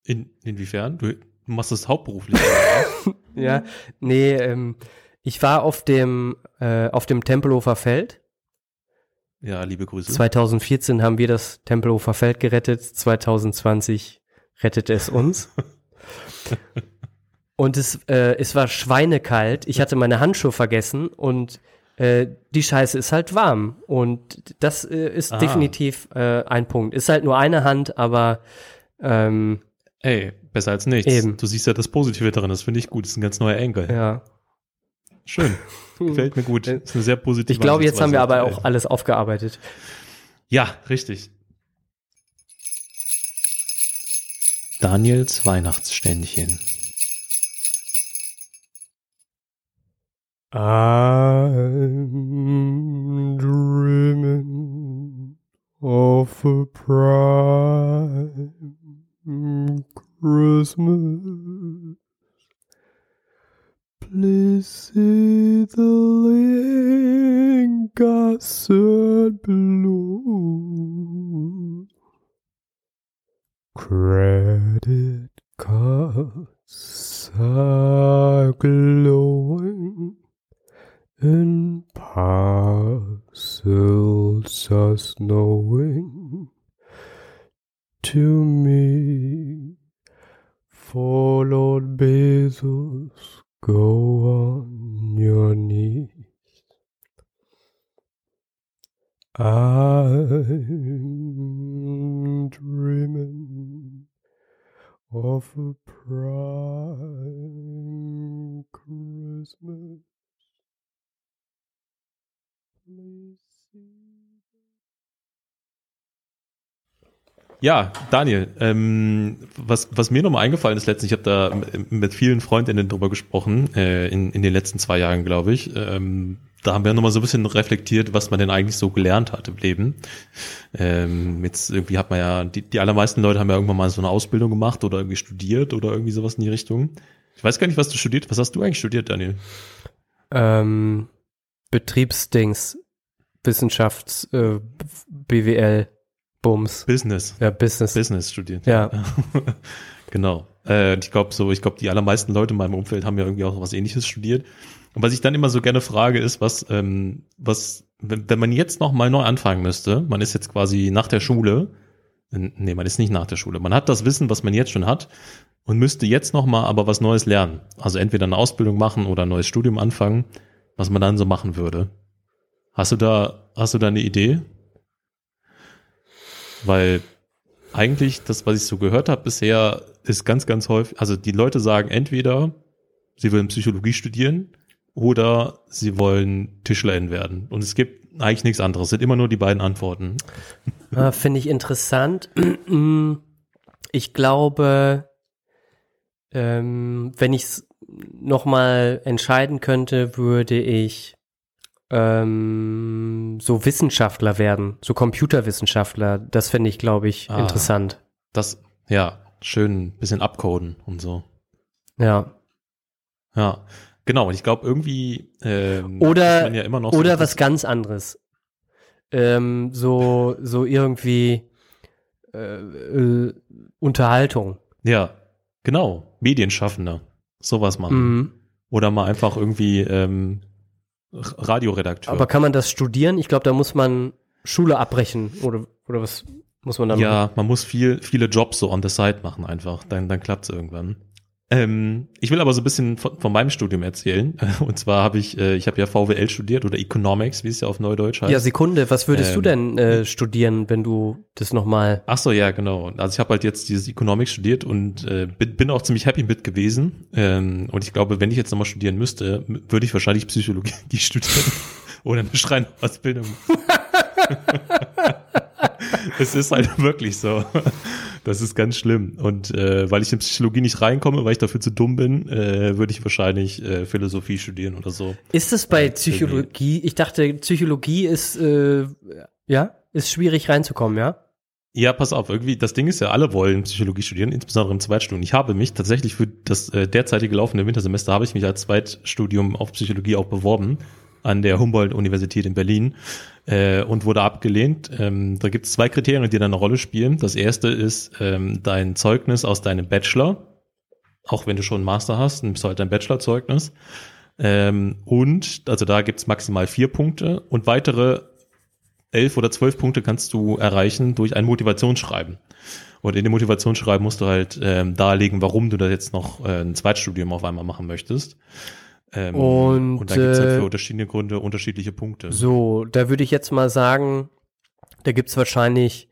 In, inwiefern? Du machst das hauptberuflich. ja, nee, ähm, ich war auf dem, äh, auf dem Tempelhofer Feld. Ja, liebe Grüße. 2014 haben wir das Tempelhofer Feld gerettet, 2020 rettet es uns. und es, äh, es war schweinekalt. Ich hatte meine Handschuhe vergessen und äh, die Scheiße ist halt warm. Und das äh, ist ah. definitiv äh, ein Punkt. Ist halt nur eine Hand, aber ähm, Ey, besser als nichts. Eben. Du siehst ja das Positive darin, das finde ich gut. Das ist ein ganz neuer Enkel. Ja. Schön. Gefällt mir gut. Das ist eine sehr positive Ich glaube, jetzt haben wir aber auch alles aufgearbeitet. Ja, richtig. Daniels Weihnachtsständchen. I'm dreaming of a prime Christmas. Please see the link I said below. Credit cards are glowing in parcels are snowing to me. For Lord Bezos, go on your knees. I'm dreaming of a prime Christmas. Ja, Daniel, ähm, was, was mir nochmal eingefallen ist letztens, ich habe da mit vielen Freundinnen drüber gesprochen, äh, in, in den letzten zwei Jahren, glaube ich. Ähm, da haben wir nochmal so ein bisschen reflektiert, was man denn eigentlich so gelernt hat im Leben. Ähm, jetzt irgendwie hat man ja, die, die allermeisten Leute haben ja irgendwann mal so eine Ausbildung gemacht oder irgendwie studiert oder irgendwie sowas in die Richtung. Ich weiß gar nicht, was du studiert. Was hast du eigentlich studiert, Daniel? Ähm, Betriebsdings, Wissenschafts, äh, BWL, Bums. Business. Ja, Business. Business studiert. Ja. genau. Äh, ich glaube so, ich glaube, die allermeisten Leute in meinem Umfeld haben ja irgendwie auch was ähnliches studiert. Und was ich dann immer so gerne frage, ist, was, ähm, was, wenn, wenn man jetzt noch mal neu anfangen müsste, man ist jetzt quasi nach der Schule, nee, man ist nicht nach der Schule, man hat das Wissen, was man jetzt schon hat und müsste jetzt noch mal aber was Neues lernen. Also entweder eine Ausbildung machen oder ein neues Studium anfangen was man dann so machen würde. Hast du da, hast du da eine Idee? weil eigentlich das, was ich so gehört habe bisher, ist ganz, ganz häufig, also die Leute sagen entweder, sie wollen Psychologie studieren oder sie wollen Tischlerin werden. Und es gibt eigentlich nichts anderes. Es sind immer nur die beiden Antworten. Äh, Finde ich interessant. Ich glaube, ähm, wenn ich es nochmal entscheiden könnte, würde ich ähm, so Wissenschaftler werden, so Computerwissenschaftler. Das finde ich, glaube ich, ah, interessant. Das, ja, schön ein bisschen abcoden und so. Ja. Ja, genau. Und ich glaube irgendwie ähm, oder ja noch oder so was ganz anderes. Ähm, so so irgendwie äh, äh, Unterhaltung. Ja, genau. Medienschaffender, sowas machen. Mhm. Oder mal einfach irgendwie ähm, Radioredakteur. Aber kann man das studieren? Ich glaube, da muss man Schule abbrechen oder, oder was muss man da machen? Ja, man muss viel, viele Jobs so on the side machen einfach. Dann, dann klappt es irgendwann. Ähm, ich will aber so ein bisschen von, von meinem Studium erzählen. Und zwar habe ich, äh, ich habe ja VWL studiert oder Economics, wie es ja auf Neudeutsch heißt. Ja, Sekunde, was würdest ähm, du denn äh, studieren, wenn du das nochmal? Ach so, ja, genau. Also ich habe halt jetzt dieses Economics studiert und äh, bin, bin auch ziemlich happy mit gewesen. Ähm, und ich glaube, wenn ich jetzt nochmal studieren müsste, würde ich wahrscheinlich Psychologie studieren oder eine Schreinausbildung. Es ist halt wirklich so. Das ist ganz schlimm. Und äh, weil ich in Psychologie nicht reinkomme, weil ich dafür zu dumm bin, äh, würde ich wahrscheinlich äh, Philosophie studieren oder so. Ist es bei Psychologie? Ich dachte, Psychologie ist äh, ja ist schwierig reinzukommen, ja? Ja, pass auf, irgendwie, das Ding ist ja, alle wollen Psychologie studieren, insbesondere im Zweitstudium. Ich habe mich tatsächlich für das äh, derzeitige laufende Wintersemester habe ich mich als Zweitstudium auf Psychologie auch beworben an der Humboldt-Universität in Berlin äh, und wurde abgelehnt. Ähm, da gibt es zwei Kriterien, die da eine Rolle spielen. Das erste ist ähm, dein Zeugnis aus deinem Bachelor, auch wenn du schon einen Master hast, nimmst du halt dein Bachelorzeugnis. Ähm, und, also da gibt es maximal vier Punkte und weitere elf oder zwölf Punkte kannst du erreichen durch ein Motivationsschreiben. Und in dem Motivationsschreiben musst du halt ähm, darlegen, warum du da jetzt noch äh, ein Zweitstudium auf einmal machen möchtest. Ähm, und, und da gibt es halt für äh, unterschiedliche Gründe unterschiedliche Punkte. So, da würde ich jetzt mal sagen, da gibt es wahrscheinlich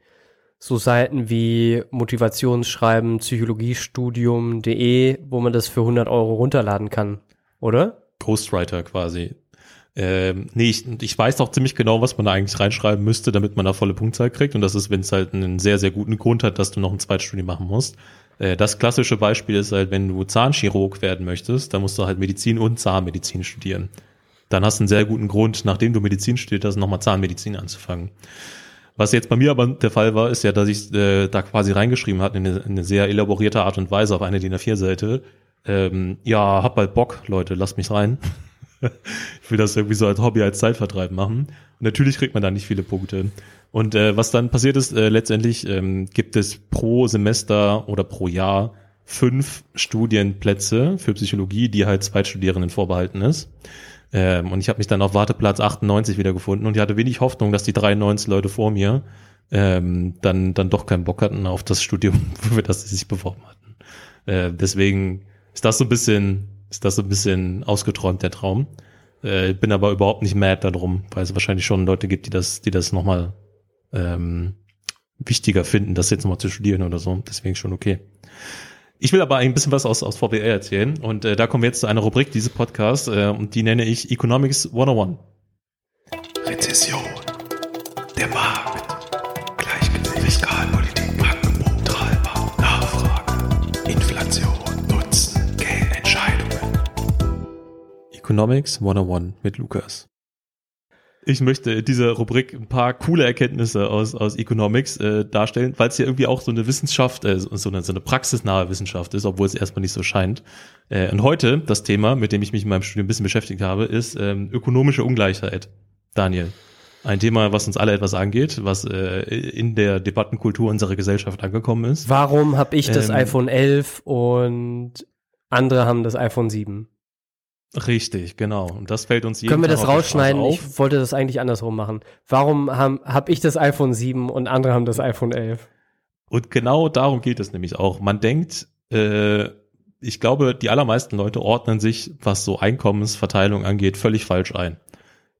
so Seiten wie Motivationsschreiben, Psychologiestudium.de, wo man das für 100 Euro runterladen kann, oder? Ghostwriter quasi. Ähm, nee, ich, ich weiß doch ziemlich genau, was man da eigentlich reinschreiben müsste, damit man da volle Punktzahl kriegt. Und das ist, wenn es halt einen sehr, sehr guten Grund hat, dass du noch ein Zweitstudium machen musst. Äh, das klassische Beispiel ist halt, wenn du Zahnchirurg werden möchtest, dann musst du halt Medizin und Zahnmedizin studieren. Dann hast du einen sehr guten Grund, nachdem du Medizin studiert hast, nochmal Zahnmedizin anzufangen. Was jetzt bei mir aber der Fall war, ist ja, dass ich äh, da quasi reingeschrieben hatte in eine, in eine sehr elaborierte Art und Weise auf eine DIN A4-Seite. Ähm, ja, hab bald Bock, Leute, lasst mich rein. ich will das irgendwie so als Hobby, als Zeitvertreib machen. Und natürlich kriegt man da nicht viele Punkte. Und äh, was dann passiert ist, äh, letztendlich ähm, gibt es pro Semester oder pro Jahr fünf Studienplätze für Psychologie, die halt Zweitstudierenden vorbehalten ist. Ähm, und ich habe mich dann auf Warteplatz 98 wiedergefunden und ich hatte wenig Hoffnung, dass die 93 Leute vor mir ähm, dann, dann doch keinen Bock hatten auf das Studium, für das sie sich beworben hatten. Äh, deswegen ist das so ein bisschen, ist das so ein bisschen ausgeträumt, der Traum. Äh, bin aber überhaupt nicht mad darum, weil es wahrscheinlich schon Leute gibt, die das, die das nochmal ähm, wichtiger finden, das jetzt nochmal zu studieren oder so. Deswegen schon okay. Ich will aber ein bisschen was aus, aus VWL erzählen und äh, da kommen wir jetzt zu einer Rubrik dieses Podcasts äh, und die nenne ich Economics 101. Rezession. Der Markt. Gleichgewicht. Fiskalpolitik. Angebot. Treibhaus. Nachfrage. Inflation. Nutzen. Geldentscheidungen. Economics 101 mit Lukas ich möchte in dieser Rubrik ein paar coole Erkenntnisse aus, aus Economics äh, darstellen, weil es ja irgendwie auch so eine Wissenschaft, äh, so, eine, so eine praxisnahe Wissenschaft ist, obwohl es erstmal nicht so scheint. Äh, und heute das Thema, mit dem ich mich in meinem Studium ein bisschen beschäftigt habe, ist ähm, ökonomische Ungleichheit. Daniel. Ein Thema, was uns alle etwas angeht, was äh, in der Debattenkultur unserer Gesellschaft angekommen ist. Warum habe ich das ähm, iPhone 11 und andere haben das iPhone 7? Richtig, genau. Und das fällt uns jeden Können wir das rausschneiden? Ich wollte das eigentlich andersrum machen. Warum habe hab ich das iPhone 7 und andere haben das iPhone 11? Und genau darum geht es nämlich auch. Man denkt, äh, ich glaube, die allermeisten Leute ordnen sich, was so Einkommensverteilung angeht, völlig falsch ein.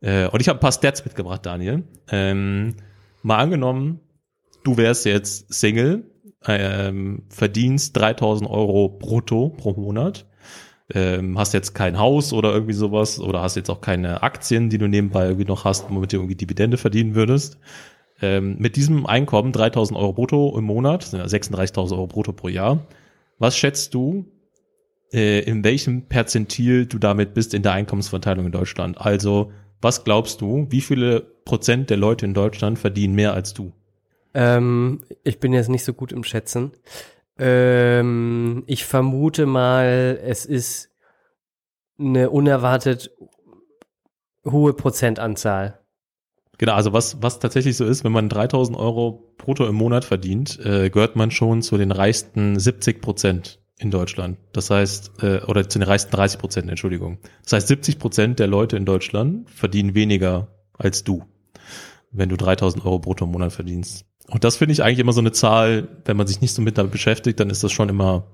Äh, und ich habe ein paar Stats mitgebracht, Daniel. Ähm, mal angenommen, du wärst jetzt Single, ähm, verdienst 3000 Euro brutto pro Monat, ähm, hast jetzt kein Haus oder irgendwie sowas oder hast jetzt auch keine Aktien, die du nebenbei irgendwie noch hast, womit du irgendwie Dividende verdienen würdest. Ähm, mit diesem Einkommen, 3000 Euro brutto im Monat, 36.000 Euro brutto pro Jahr, was schätzt du, äh, in welchem Perzentil du damit bist in der Einkommensverteilung in Deutschland? Also, was glaubst du, wie viele Prozent der Leute in Deutschland verdienen mehr als du? Ähm, ich bin jetzt nicht so gut im Schätzen. Ähm, ich vermute mal, es ist eine unerwartet hohe Prozentanzahl. Genau, also was, was tatsächlich so ist, wenn man 3000 Euro brutto im Monat verdient, äh, gehört man schon zu den reichsten 70 Prozent in Deutschland. Das heißt, äh, oder zu den reichsten 30 Prozent, Entschuldigung. Das heißt, 70 Prozent der Leute in Deutschland verdienen weniger als du, wenn du 3000 Euro brutto im Monat verdienst. Und das finde ich eigentlich immer so eine Zahl, wenn man sich nicht so mit damit beschäftigt, dann ist das schon immer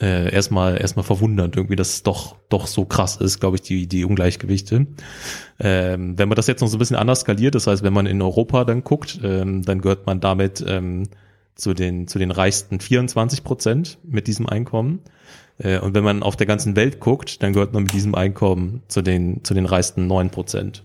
äh, erstmal erstmal verwundernd irgendwie, dass es doch doch so krass ist, glaube ich, die die Ungleichgewichte. Ähm, wenn man das jetzt noch so ein bisschen anders skaliert, das heißt, wenn man in Europa dann guckt, ähm, dann gehört man damit ähm, zu den zu den reichsten 24 Prozent mit diesem Einkommen. Äh, und wenn man auf der ganzen Welt guckt, dann gehört man mit diesem Einkommen zu den zu den reichsten 9 Prozent.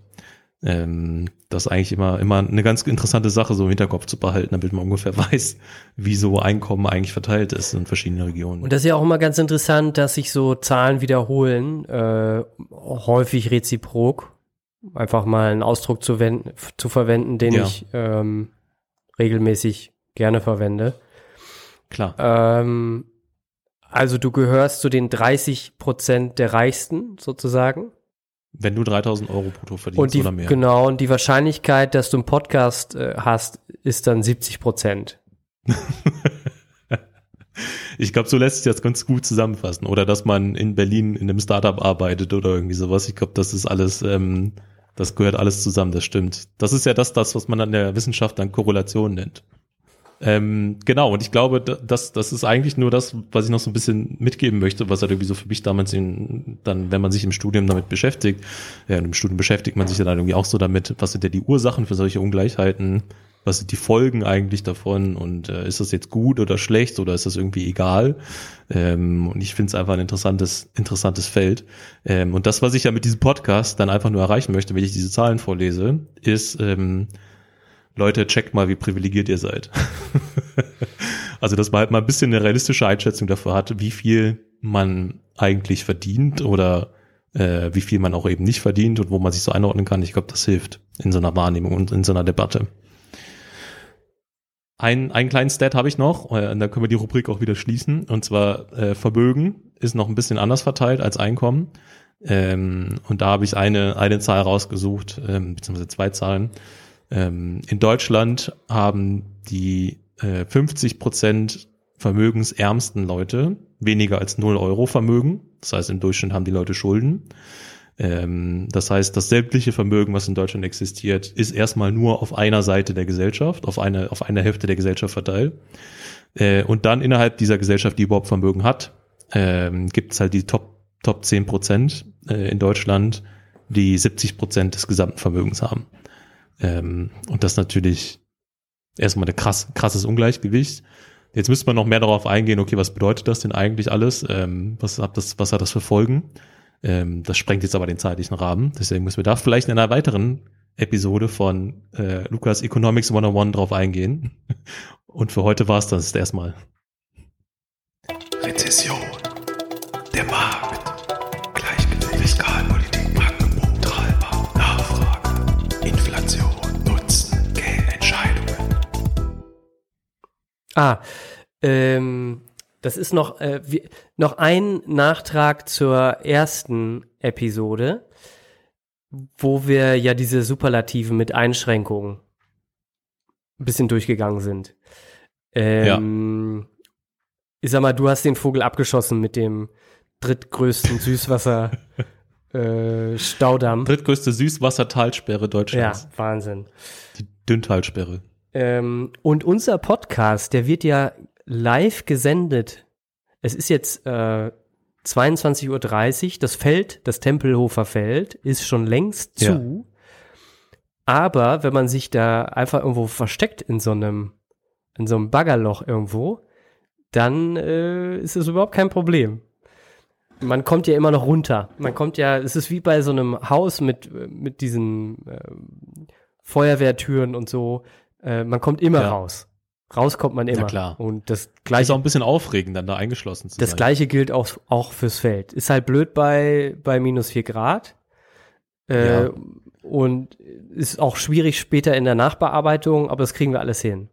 Ähm, das ist eigentlich immer, immer eine ganz interessante Sache, so im Hinterkopf zu behalten, damit man ungefähr weiß, wie so Einkommen eigentlich verteilt ist in verschiedenen Regionen. Und das ist ja auch immer ganz interessant, dass sich so Zahlen wiederholen, äh, häufig reziprok. Einfach mal einen Ausdruck zu, wenden, zu verwenden, den ja. ich ähm, regelmäßig gerne verwende. Klar. Ähm, also du gehörst zu den 30 Prozent der Reichsten sozusagen. Wenn du 3000 Euro brutto verdienst und die, oder mehr. Genau, und die Wahrscheinlichkeit, dass du einen Podcast äh, hast, ist dann 70 Prozent. ich glaube, so lässt sich das ganz gut zusammenfassen. Oder dass man in Berlin in einem Startup arbeitet oder irgendwie sowas. Ich glaube, das ist alles, ähm, das gehört alles zusammen, das stimmt. Das ist ja das, das, was man an der Wissenschaft dann Korrelation nennt. Ähm, genau, und ich glaube, das, das ist eigentlich nur das, was ich noch so ein bisschen mitgeben möchte, was halt irgendwie so für mich damals in, dann, wenn man sich im Studium damit beschäftigt, ja, im Studium beschäftigt man sich dann irgendwie auch so damit, was sind ja die Ursachen für solche Ungleichheiten, was sind die Folgen eigentlich davon und äh, ist das jetzt gut oder schlecht oder ist das irgendwie egal? Ähm, und ich finde es einfach ein interessantes, interessantes Feld. Ähm, und das, was ich ja mit diesem Podcast dann einfach nur erreichen möchte, wenn ich diese Zahlen vorlese, ist, ähm, Leute, checkt mal, wie privilegiert ihr seid. also, dass man halt mal ein bisschen eine realistische Einschätzung dafür hat, wie viel man eigentlich verdient oder äh, wie viel man auch eben nicht verdient und wo man sich so einordnen kann. Ich glaube, das hilft in so einer Wahrnehmung und in so einer Debatte. Ein, einen kleinen Stat habe ich noch, äh, und da können wir die Rubrik auch wieder schließen. Und zwar äh, Vermögen ist noch ein bisschen anders verteilt als Einkommen. Ähm, und da habe ich eine, eine Zahl rausgesucht, ähm, beziehungsweise zwei Zahlen. Ähm, in Deutschland haben die äh, 50 Prozent vermögensärmsten Leute weniger als 0 Euro Vermögen. Das heißt, im Durchschnitt haben die Leute Schulden. Ähm, das heißt, das sämtliche Vermögen, was in Deutschland existiert, ist erstmal nur auf einer Seite der Gesellschaft, auf eine, auf einer Hälfte der Gesellschaft verteilt. Äh, und dann innerhalb dieser Gesellschaft, die überhaupt Vermögen hat, ähm, gibt es halt die Top, Top 10 Prozent äh, in Deutschland, die 70 Prozent des gesamten Vermögens haben. Ähm, und das natürlich erstmal ein krass, krasses Ungleichgewicht. Jetzt müsste man noch mehr darauf eingehen, okay, was bedeutet das denn eigentlich alles? Ähm, was, hat das, was hat das für Folgen? Ähm, das sprengt jetzt aber den zeitlichen Rahmen. Deswegen müssen wir da vielleicht in einer weiteren Episode von äh, Lukas Economics 101 drauf eingehen. Und für heute war es das erstmal. Rezession. Ah, ähm, das ist noch, äh, wie, noch ein Nachtrag zur ersten Episode, wo wir ja diese Superlativen mit Einschränkungen ein bisschen durchgegangen sind. Ähm, ja. Ich sag mal, du hast den Vogel abgeschossen mit dem drittgrößten Süßwasser äh, Staudamm. Drittgrößte Süßwassertalsperre Deutschlands. Ja, Wahnsinn. Die Dünntalsperre. Ähm, und unser Podcast, der wird ja live gesendet. Es ist jetzt äh, 22.30 Uhr. Das Feld, das Tempelhofer Feld, ist schon längst zu. Ja. Aber wenn man sich da einfach irgendwo versteckt in so einem in so einem Baggerloch irgendwo, dann äh, ist es überhaupt kein Problem. Man kommt ja immer noch runter. Man kommt ja, es ist wie bei so einem Haus mit, mit diesen äh, Feuerwehrtüren und so. Äh, man kommt immer Ja. raus. Raus kommt man immer. klar. Und das Ist gleiche, auch ein bisschen aufregend, dann da eingeschlossen zu das sein. gleiche gilt auch, auch fürs Feld. Ist halt blöd bei, bei minus vier Grad. Äh, Ja. Und ist auch schwierig später in der Nachbearbeitung, aber das kriegen wir alles hin.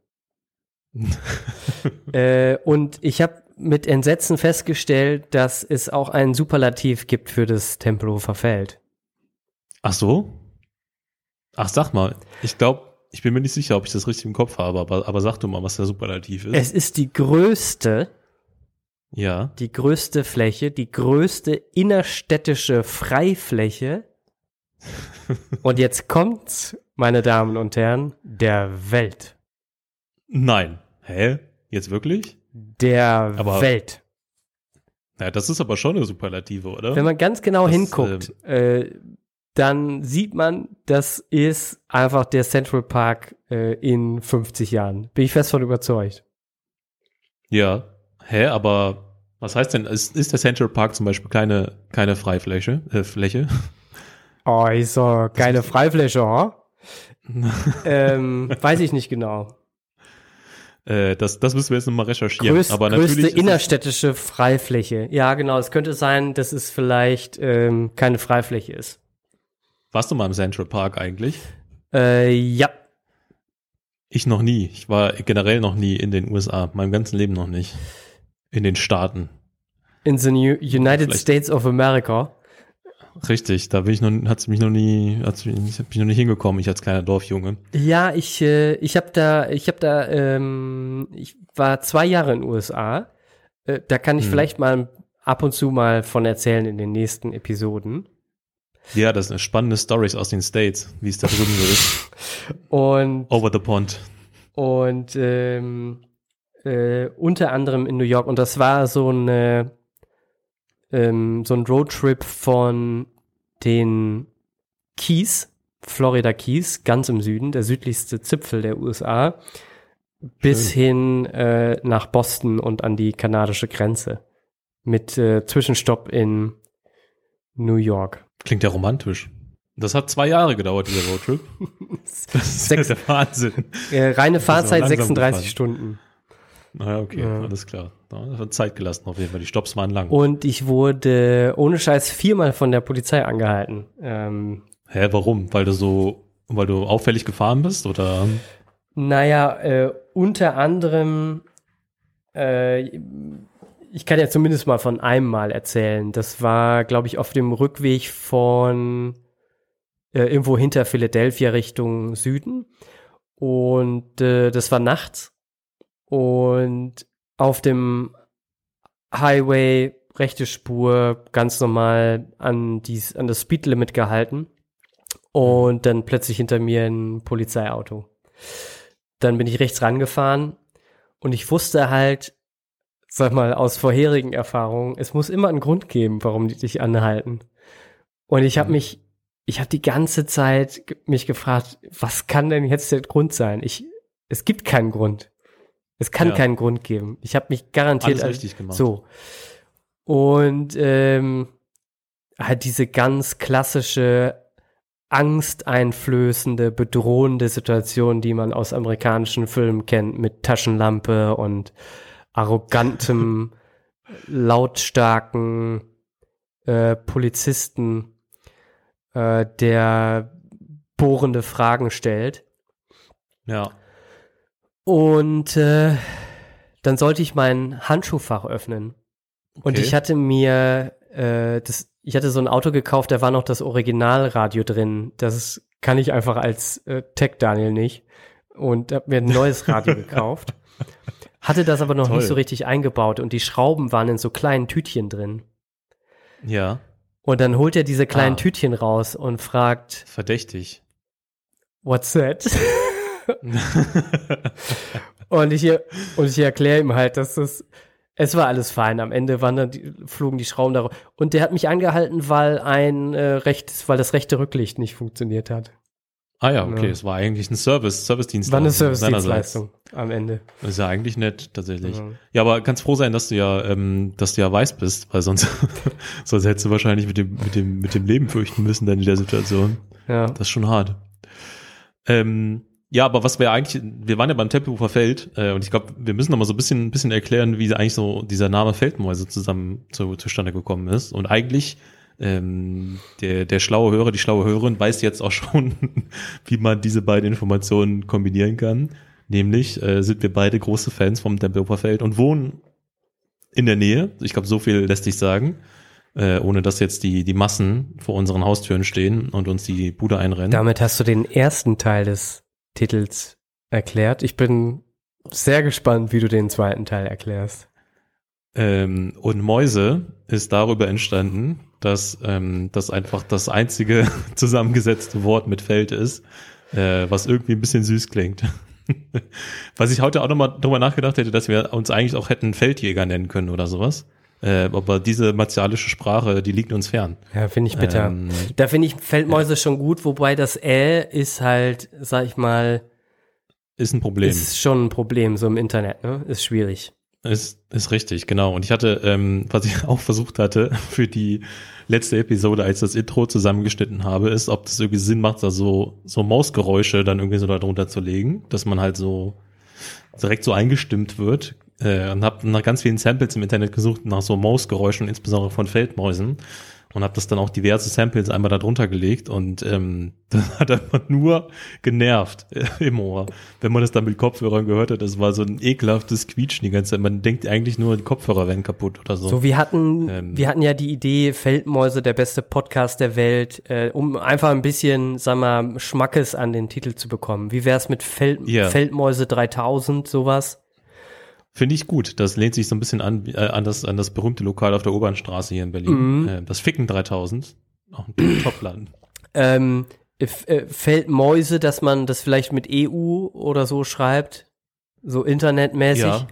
äh, und ich habe mit Entsetzen festgestellt, dass es auch einen Superlativ gibt für das Tempelhofer Feld. Ach so? Ach, sag mal. Ich glaube, ich bin mir nicht sicher, ob ich das richtig im Kopf habe, aber, aber sag du mal, was der Superlativ ist. Es ist die größte, ja. die größte Fläche, die größte innerstädtische Freifläche. Und jetzt kommt's, meine Damen und Herren, der Welt. Nein. Hä? Jetzt wirklich? Der Aber- Welt. Ja, das ist aber schon eine Superlative, oder? Wenn man ganz genau Das, hinguckt, äh, dann sieht man, das ist einfach der Central Park äh, in 50 Jahren. Bin ich fest von überzeugt. ja. Hä, aber was heißt denn, ist, ist der Central Park zum Beispiel keine, keine Freifläche? Äh, Fläche? Oh, ist so geile Freifläche, oh? ähm, weiß ich nicht genau. Äh, das, das müssen wir jetzt nochmal recherchieren. Größ, aber größte innerstädtische Freifläche. Ja, genau. Es könnte sein, dass es vielleicht ähm, keine Freifläche ist. Warst du mal im Central Park eigentlich? Äh, ja. Ich noch nie. Ich war generell noch nie in den USA. Meinem ganzen Leben noch nicht. In den Staaten. In the United Vielleicht- States of America. Richtig, da bin ich noch, hat's mich noch nie, hat's mich, ich hab mich noch nicht hingekommen, ich als kleiner Dorfjunge. Ja, ich, äh, ich habe da, ich habe da, ähm, ich war zwei Jahre in den USA. Äh, da kann ich Hm. vielleicht mal ab und zu mal von erzählen in den nächsten Episoden. Ja, das sind spannende Stories aus den States, wie es da drüben so ist. Und Over the pond. und ähm, äh, unter anderem in New York. Und das war so eine ähm, so ein Roadtrip von den Keys, Florida Keys, ganz im Süden, der südlichste Zipfel der USA, bis hin äh, nach Boston und an die kanadische Grenze. Mit äh, Zwischenstopp in New York. Klingt ja romantisch. Das hat zwei Jahre gedauert, dieser Roadtrip. Das ist Sechs- der Wahnsinn. Äh, reine ist Fahrzeit langsam 36 gefahren. Stunden. Naja, okay, Ja. alles klar. Da hat Zeit gelassen auf jeden Fall. Die Stops waren lang. Und ich wurde ohne Scheiß viermal von der Polizei angehalten. Ähm, Hä, warum? Weil du so, weil du auffällig gefahren bist oder? naja, äh, unter anderem, äh, ich kann ja zumindest mal von einem Mal erzählen. Das war, glaube ich, auf dem Rückweg von äh, irgendwo hinter Philadelphia Richtung Süden. Und äh, das war nachts. Und auf dem Highway, rechte Spur, ganz normal an, dies, an das Speedlimit gehalten. Und dann plötzlich hinter mir ein Polizeiauto. Dann bin ich rechts rangefahren und ich wusste halt, sag mal, aus vorherigen Erfahrungen, es muss immer einen Grund geben, warum die dich anhalten. Und ich habe Mhm. mich, ich habe die ganze Zeit mich gefragt, was kann denn jetzt der Grund sein? Ich, es gibt keinen Grund. Es kann Ja. keinen Grund geben. Ich habe mich garantiert Alles richtig gemacht. so. Und ähm, halt diese ganz klassische angsteinflößende, bedrohende Situation, die man aus amerikanischen Filmen kennt, mit Taschenlampe und arrogantem, lautstarken äh, Polizisten, äh, der bohrende Fragen stellt. Ja. Und äh, dann sollte ich mein Handschuhfach öffnen. Und Okay. ich hatte mir äh, das, ich hatte so ein Auto gekauft, da war noch das Originalradio drin. Das kann ich einfach als äh, Tech Daniel nicht. Und habe mir ein neues Radio gekauft. Hatte das aber noch Toll. nicht so richtig eingebaut und die Schrauben waren in so kleinen Tütchen drin. Ja. Und dann holt er diese kleinen Ah. Tütchen raus und fragt, Verdächtig. what's that? Und ich, und ich erkläre ihm halt, dass das, es war alles fein. Am Ende waren die, flogen die Schrauben darauf. Und der hat mich angehalten, weil ein äh, rechtes, weil das rechte Rücklicht nicht funktioniert hat. Ah ja, okay, Ja. es war eigentlich ein Service, Service-Dienst. War eine. Service-Dienstleistung am Ende. Das ist ja eigentlich nett, tatsächlich. Ja. Ja, aber kannst froh sein, dass du ja, ähm, dass du ja weiß bist, weil sonst, sonst hättest du wahrscheinlich mit dem, mit dem, mit dem Leben fürchten müssen dann in der Situation. Ja. Das ist schon hart. Ähm, ja, aber was wir eigentlich, wir waren ja beim Tempelhofer Feld äh, und ich glaube, wir müssen noch mal so ein bisschen, ein bisschen erklären, wie eigentlich so dieser Name Feldmäuse zusammen zu, zustande gekommen ist. Und eigentlich ähm, der, der schlaue Hörer, die schlaue Hörerin weiß jetzt auch schon, wie man diese beiden Informationen kombinieren kann. Nämlich äh, sind wir beide große Fans vom Tempelhofer und wohnen in der Nähe. Ich glaube, so viel lässt sich sagen. Äh, ohne dass jetzt die, die Massen vor unseren Haustüren stehen und uns die Bude einrennen. Damit hast du den ersten Teil des Titels erklärt. Ich bin sehr gespannt, wie du den zweiten Teil erklärst. Ähm, und Mäuse ist darüber entstanden, dass ähm, das einfach das einzige zusammengesetzte Wort mit Feld ist, äh, was irgendwie ein bisschen süß klingt. was ich heute auch nochmal drüber nachgedacht hätte, dass wir uns eigentlich auch hätten Feldjäger nennen können oder sowas. Äh, aber diese martialische Sprache, die liegt uns fern. Ja, finde ich bitter. Ähm, da finde ich Feldmäuse schon gut, wobei das Ä ist halt, sag ich mal, ist ein Problem. ist schon ein Problem so im Internet, ne? Ist schwierig. Ist, ist richtig, genau. Und ich hatte, ähm, was ich auch versucht hatte für die letzte Episode, als ich das Intro zusammengeschnitten habe, ist, ob das irgendwie Sinn macht, da so, so Mausgeräusche dann irgendwie so darunter zu legen, dass man halt so direkt so eingestimmt wird. Äh, und habe nach ganz vielen Samples im Internet gesucht, nach so Mausgeräuschen, insbesondere von Feldmäusen. Und habe das dann auch diverse Samples einmal da drunter gelegt und ähm, das hat einfach nur genervt äh, im Ohr. Wenn man das dann mit Kopfhörern gehört hat, das war so ein ekelhaftes Quietschen die ganze Zeit. Man denkt eigentlich nur, die Kopfhörer werden kaputt oder so. So, wir hatten, Ähm. wir hatten ja die Idee, Feldmäuse, der beste Podcast der Welt, äh, um einfach ein bisschen, sag mal, Schmackes an den Titel zu bekommen. Wie wär's mit Feld, Ja. Feldmäuse 3000, sowas? Finde ich gut. Das lehnt sich so ein bisschen an, äh, an, das, an das berühmte Lokal auf der Obernstraße hier in Berlin. Mhm. Äh, das Ficken 3000. Auch ein Topladen. Ähm, äh, Feldmäuse, dass man das vielleicht mit EU oder so schreibt, so internetmäßig. Ja.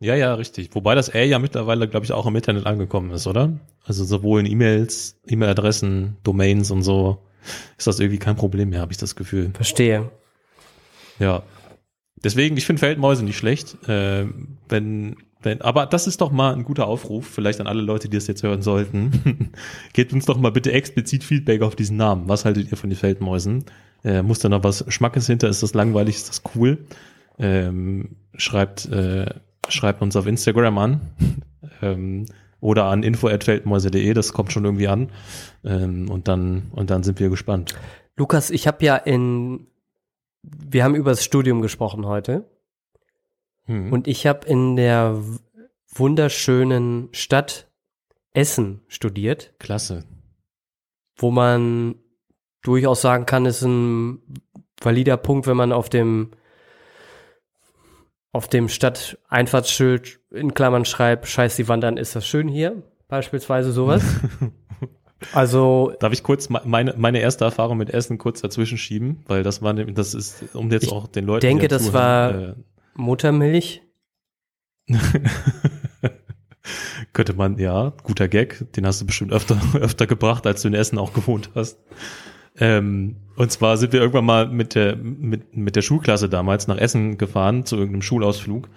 Ja, ja, richtig. Wobei das R ja mittlerweile, glaube ich, auch im Internet angekommen ist, oder? Also sowohl in E-Mails, E-Mail-Adressen, Domains und so ist das irgendwie kein Problem mehr, habe ich das Gefühl. Verstehe. Ja. Deswegen, ich finde Feldmäuse nicht schlecht. Äh, wenn, wenn, aber das ist doch mal ein guter Aufruf, vielleicht an alle Leute, die das jetzt hören sollten. Gebt uns doch mal bitte explizit Feedback auf diesen Namen. Was haltet ihr von den Feldmäusen? Äh, muss da noch was Schmackes hinter? Ist das langweilig? Ist das cool? Ähm, schreibt, äh, schreibt uns auf Instagram an. ähm, oder an info.feldmäuse.de, das kommt schon irgendwie an. Ähm, und dann, und dann sind wir gespannt. Lukas, ich habe ja in, wir haben über das Studium gesprochen heute. Hm. Und ich habe in der wunderschönen Stadt Essen studiert, Klasse. wo man durchaus sagen kann, ist ein valider Punkt, wenn man auf dem auf dem Stadteinfahrtsschild in Klammern schreibt, scheiß die Wand an, ist das schön hier, beispielsweise sowas. also Darf ich kurz me- meine, meine erste Erfahrung mit Essen kurz dazwischen schieben? Weil das war, das ist, um jetzt Ich auch den Leuten. denke, die das zuhören, Muttermilch, äh, könnte man, ja, guter Gag, den hast du bestimmt öfter, öfter gebracht, als du in Essen auch gewohnt hast. Ähm, und zwar sind wir irgendwann mal mit der, mit, mit der Schulklasse damals nach Essen gefahren zu irgendeinem Schulausflug.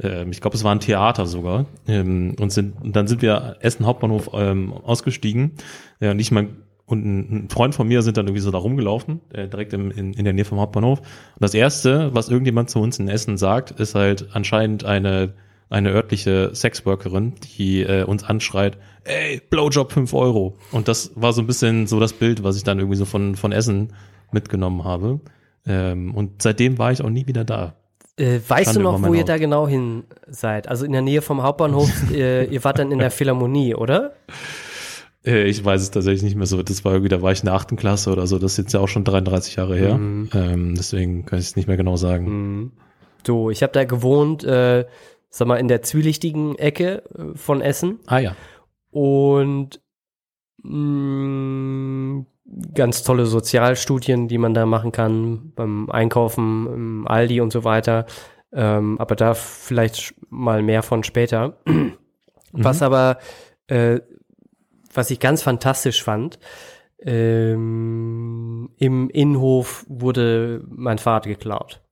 Ähm, ich glaube, es war ein Theater sogar. Ähm, und, sind, und dann sind wir Essen Hauptbahnhof ähm, ausgestiegen. Ja, und ich mein, und ein, ein Freund von mir sind dann irgendwie so da rumgelaufen, äh, direkt im, in, in der Nähe vom Hauptbahnhof. Und das erste, was irgendjemand zu uns in Essen sagt, ist halt anscheinend eine eine örtliche Sexworkerin, die äh, uns anschreit, ey, Blowjob 5 Euro. Und das war so ein bisschen so das Bild, was ich dann irgendwie so von, von Essen mitgenommen habe. Ähm, und seitdem war ich auch nie wieder da. Äh, weißt Schande du noch, wo ihr da genau hin seid? Also in der Nähe vom Hauptbahnhof, äh, ihr wart dann in der Philharmonie, oder? Äh, ich weiß es tatsächlich nicht mehr so. Das war irgendwie, da war ich in der achten Klasse oder so. Das ist jetzt ja auch schon 33 Jahre her. Mhm. Ähm, deswegen kann ich es nicht mehr genau sagen. Mhm. So, ich habe da gewohnt, äh, sag mal, in der zwielichtigen Ecke äh, von Essen Ah ja. und mh, ganz tolle Sozialstudien, die man da machen kann beim Einkaufen im Aldi und so weiter. Ähm, aber da vielleicht mal mehr von später. Was aber, äh, was ich ganz fantastisch fand, ähm, im Innenhof wurde mein Fahrrad geklaut.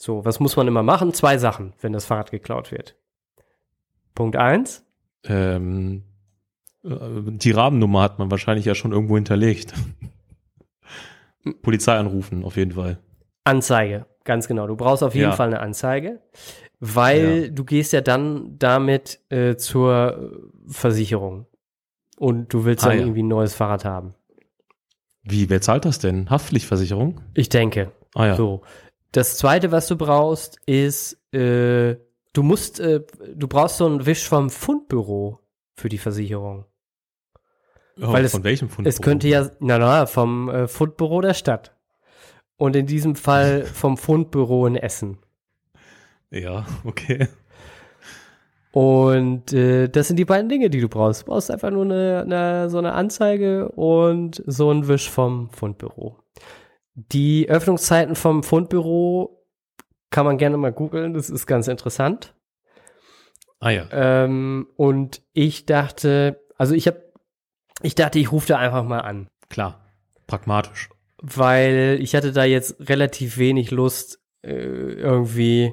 So, was muss man immer machen? Zwei Sachen, wenn das Fahrrad geklaut wird. Punkt eins. Ähm, äh, die Rahmennummer hat man wahrscheinlich ja schon irgendwo hinterlegt. Polizei anrufen, auf jeden Fall. Anzeige, ganz genau. Du brauchst auf jeden Ja. Fall eine Anzeige, weil Ja. du gehst ja dann damit äh, zur Versicherung. Und du willst Ah, dann ja. irgendwie ein neues Fahrrad haben. Wie, wer zahlt das denn? Haftpflichtversicherung? Ich denke. Ah ja. So. Das zweite, was du brauchst, ist, äh, du musst, äh, du brauchst so einen Wisch vom Fundbüro für die Versicherung. Oh, weil es- von welchem Fund? Es könnte ja, na na, vom äh, Fundbüro der Stadt. Und in diesem Fall vom Fundbüro in Essen. Ja, okay. Und äh, das sind die beiden Dinge, die du brauchst. Du brauchst einfach nur eine, eine, so eine Anzeige und so einen Wisch vom Fundbüro. Die Öffnungszeiten vom Fundbüro kann man gerne mal googeln, das ist ganz interessant. Ah ja. Ähm, und ich dachte, also ich habe, ich dachte, ich rufe da einfach mal an, Klar. Pragmatisch. weil ich hatte da jetzt relativ wenig Lust, äh, irgendwie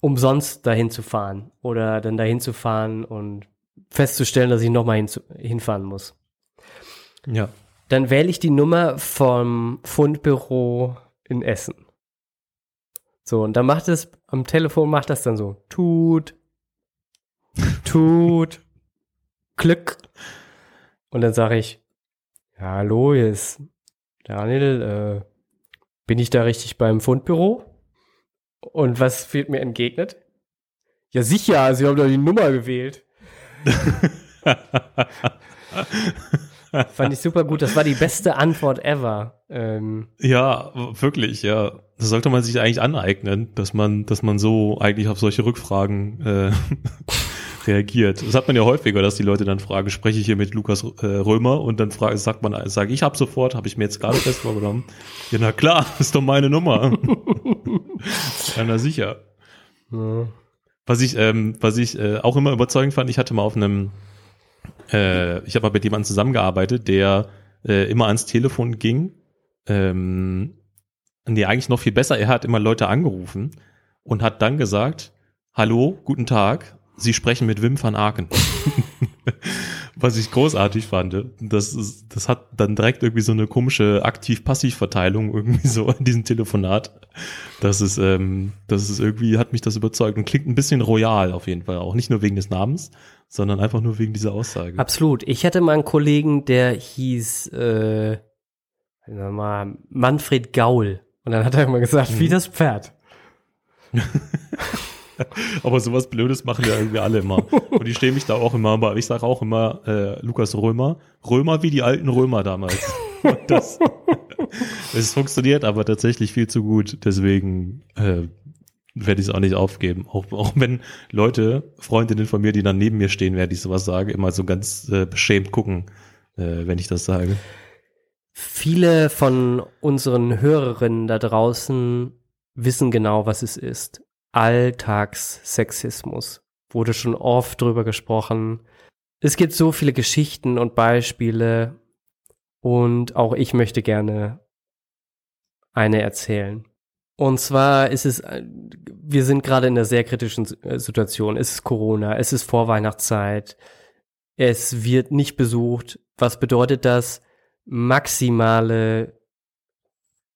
umsonst dahin zu fahren oder dann dahin zu fahren und festzustellen, dass ich nochmal hin, hinfahren muss. Ja. Dann wähle ich die Nummer vom Fundbüro in Essen. So, und dann macht es, am Telefon macht das dann so, tut, tut, Glück. Und dann sage ich, ja, hallo, hier ist Daniel, äh, bin ich da richtig beim Fundbüro? Und was wird mir entgegnet? Ja, sicher, Sie haben doch die Nummer gewählt. Fand ich super gut. Das war die beste Antwort ever. Ähm, Ja, wirklich, ja. Das sollte man sich eigentlich aneignen, dass man, dass man so eigentlich auf solche Rückfragen äh, reagiert. Das hat man ja häufiger, dass die Leute dann fragen, spreche ich hier mit Lukas äh, Römer und dann frage, sagt man, sage ich hab sofort, habe ich mir jetzt gerade fest vorgenommen. Ja, na klar, ist doch meine Nummer. ja, na sicher. ja. Was ich, ähm, was ich äh, auch immer überzeugend fand, ich hatte mal auf einem, äh, ich habe mal mit jemandem zusammengearbeitet, der äh, immer ans Telefon ging. Ähm, nee, eigentlich noch viel besser, er hat immer Leute angerufen und hat dann gesagt, hallo, guten Tag, Sie sprechen mit Wim van Aken. Was ich großartig fand. Das, ist, das hat dann direkt irgendwie so eine komische Aktiv-Passiv-Verteilung irgendwie so in diesem Telefonat. Das ist, ähm, das ist irgendwie, hat mich das überzeugt und klingt ein bisschen royal auf jeden Fall. Auch nicht nur wegen des Namens, sondern einfach nur wegen dieser Aussage. Absolut. Ich hatte mal einen Kollegen, der hieß äh, mal, Manfred Gaul. Und dann hat er immer gesagt, wie das Pferd. Aber sowas Blödes machen ja irgendwie alle immer. Und ich stehe mich da auch immer, aber ich sage auch immer äh, Lukas Römer. Römer wie die alten Römer damals. Und das, es funktioniert aber tatsächlich viel zu gut. Deswegen äh, werde ich es auch nicht aufgeben. Auch, auch wenn Leute, Freundinnen von mir, die dann neben mir stehen, während ich sowas sage, immer so ganz äh, beschämt gucken, äh, wenn ich das sage. Viele von unseren Hörerinnen da draußen wissen genau, was es ist. Alltagssexismus. Wurde schon oft drüber gesprochen. Es gibt so viele Geschichten und Beispiele und auch ich möchte gerne eine erzählen. Und zwar ist es, äh, wir sind gerade in einer sehr kritischen äh, Situation. Es ist Corona, es ist Vorweihnachtszeit, es wird nicht besucht. Was bedeutet das? Maximale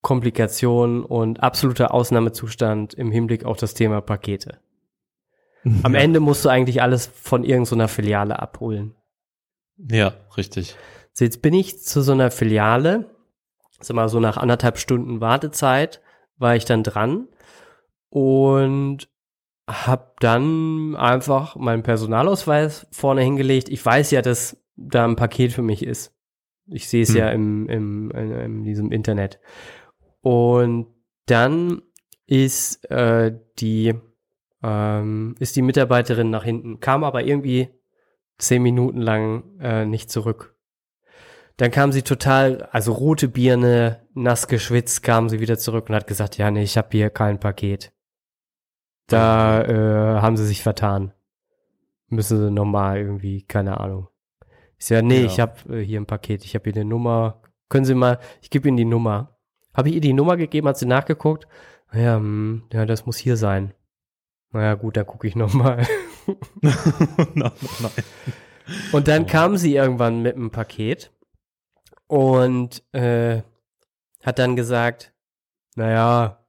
Komplikation und absoluter Ausnahmezustand im Hinblick auf das Thema Pakete. Am ja. Ende musst du eigentlich alles von irgendeiner Filiale abholen. Ja, richtig. So, jetzt bin ich zu so einer Filiale, sag mal so nach anderthalb Stunden Wartezeit, war ich dann dran und hab dann einfach meinen Personalausweis vorne hingelegt. Ich weiß ja, dass da ein Paket für mich ist. Ich sehe es Hm. ja im, im, in, in diesem Internet. Und dann ist äh, die ähm, ist die Mitarbeiterin nach hinten, kam aber irgendwie zehn Minuten lang äh, nicht zurück. Dann kam sie total, also rote Birne, nass geschwitzt, kam sie wieder zurück und hat gesagt, ja, nee, ich habe hier kein Paket. Da äh, haben sie sich vertan. Müssen sie nochmal irgendwie, keine Ahnung. Ich sag, nee, Ja. ich habe äh, hier ein Paket, ich habe hier eine Nummer, können Sie mal, ich gebe Ihnen die Nummer. Habe ich ihr die Nummer gegeben, hat sie nachgeguckt? Ja, hm, ja, das muss hier sein. Naja, gut, dann gucke ich nochmal. nein. Und dann Oh. kam sie irgendwann mit einem Paket und äh, hat dann gesagt, naja,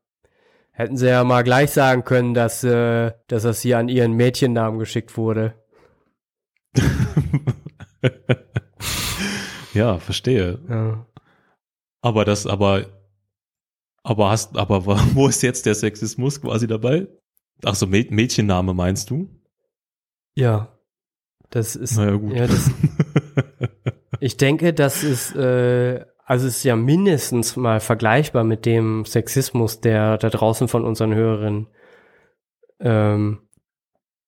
hätten sie ja mal gleich sagen können, dass, äh, dass das hier an ihren Mädchennamen geschickt wurde. ja, verstehe. Ja. Aber das, aber, aber hast, aber wo ist jetzt der Sexismus quasi dabei? Ach so, Mä- Mädchenname meinst du? ja. Das ist, Naja, gut. ja, das, ich denke, das ist, äh, also ist ja mindestens mal vergleichbar mit dem Sexismus, der da draußen von unseren Hörerinnen ähm,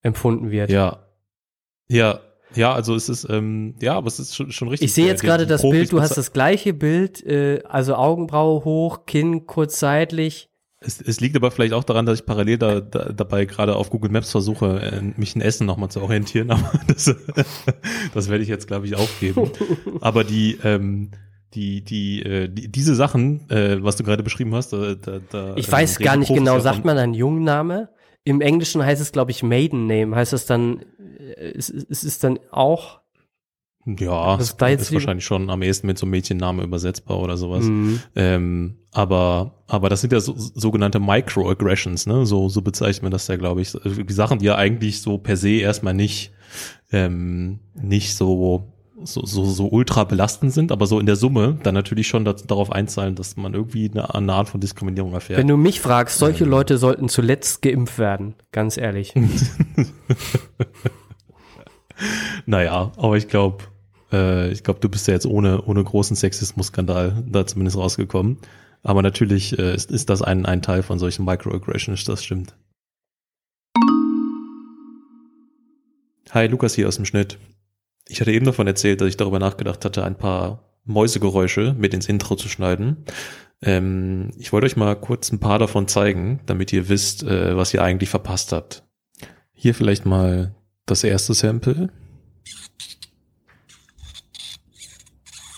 empfunden wird. ja. Ja, ja, also es ist, ähm, ja, aber es ist schon, schon richtig. Ich sehe jetzt gerade das Profis Bild, du hast das gleiche Bild, äh, also Augenbraue hoch, Kinn kurz seitlich. Es, es liegt aber vielleicht auch daran, dass ich parallel da, da, dabei gerade auf Google Maps versuche, äh, mich in Essen nochmal zu orientieren, aber das, das werde ich jetzt, glaube ich, aufgeben. Aber die, ähm, die, die, äh, die, diese Sachen, äh, was du gerade beschrieben hast, da, da, da Ich ähm, weiß gar nicht genau, sagt man einen Jungenname? Im Englischen heißt es, glaube ich, Maiden Name. Heißt das dann, äh, ist, ist es dann auch? Ja, das ist ist wahrscheinlich schon am ehesten mit so einem Mädchennamen übersetzbar oder sowas. Mhm. Ähm, aber, aber das sind ja so, sogenannte Microaggressions, ne? So, so bezeichnet man das ja, glaube ich. Also Die Sachen, die ja eigentlich so per se erstmal nicht, ähm, nicht so, so, so, so ultra belastend sind, aber so in der Summe dann natürlich schon das, darauf einzahlen, dass man irgendwie eine, eine Art von Diskriminierung erfährt. Wenn du mich fragst, solche Ähm. Leute sollten zuletzt geimpft werden, ganz ehrlich. Naja, aber ich glaube, äh, ich glaube, du bist ja jetzt ohne, ohne großen Sexismus-Skandal da zumindest rausgekommen. Aber natürlich äh, ist, ist das ein, ein Teil von solchen Microaggressions, das stimmt. Hi, Lukas hier aus dem Schnitt. Ich hatte eben davon erzählt, dass ich darüber nachgedacht hatte, ein paar Mäusegeräusche mit ins Intro zu schneiden. Ähm, ich wollte euch mal kurz ein paar davon zeigen, damit ihr wisst, äh, was ihr eigentlich verpasst habt. Hier vielleicht mal das erste Sample.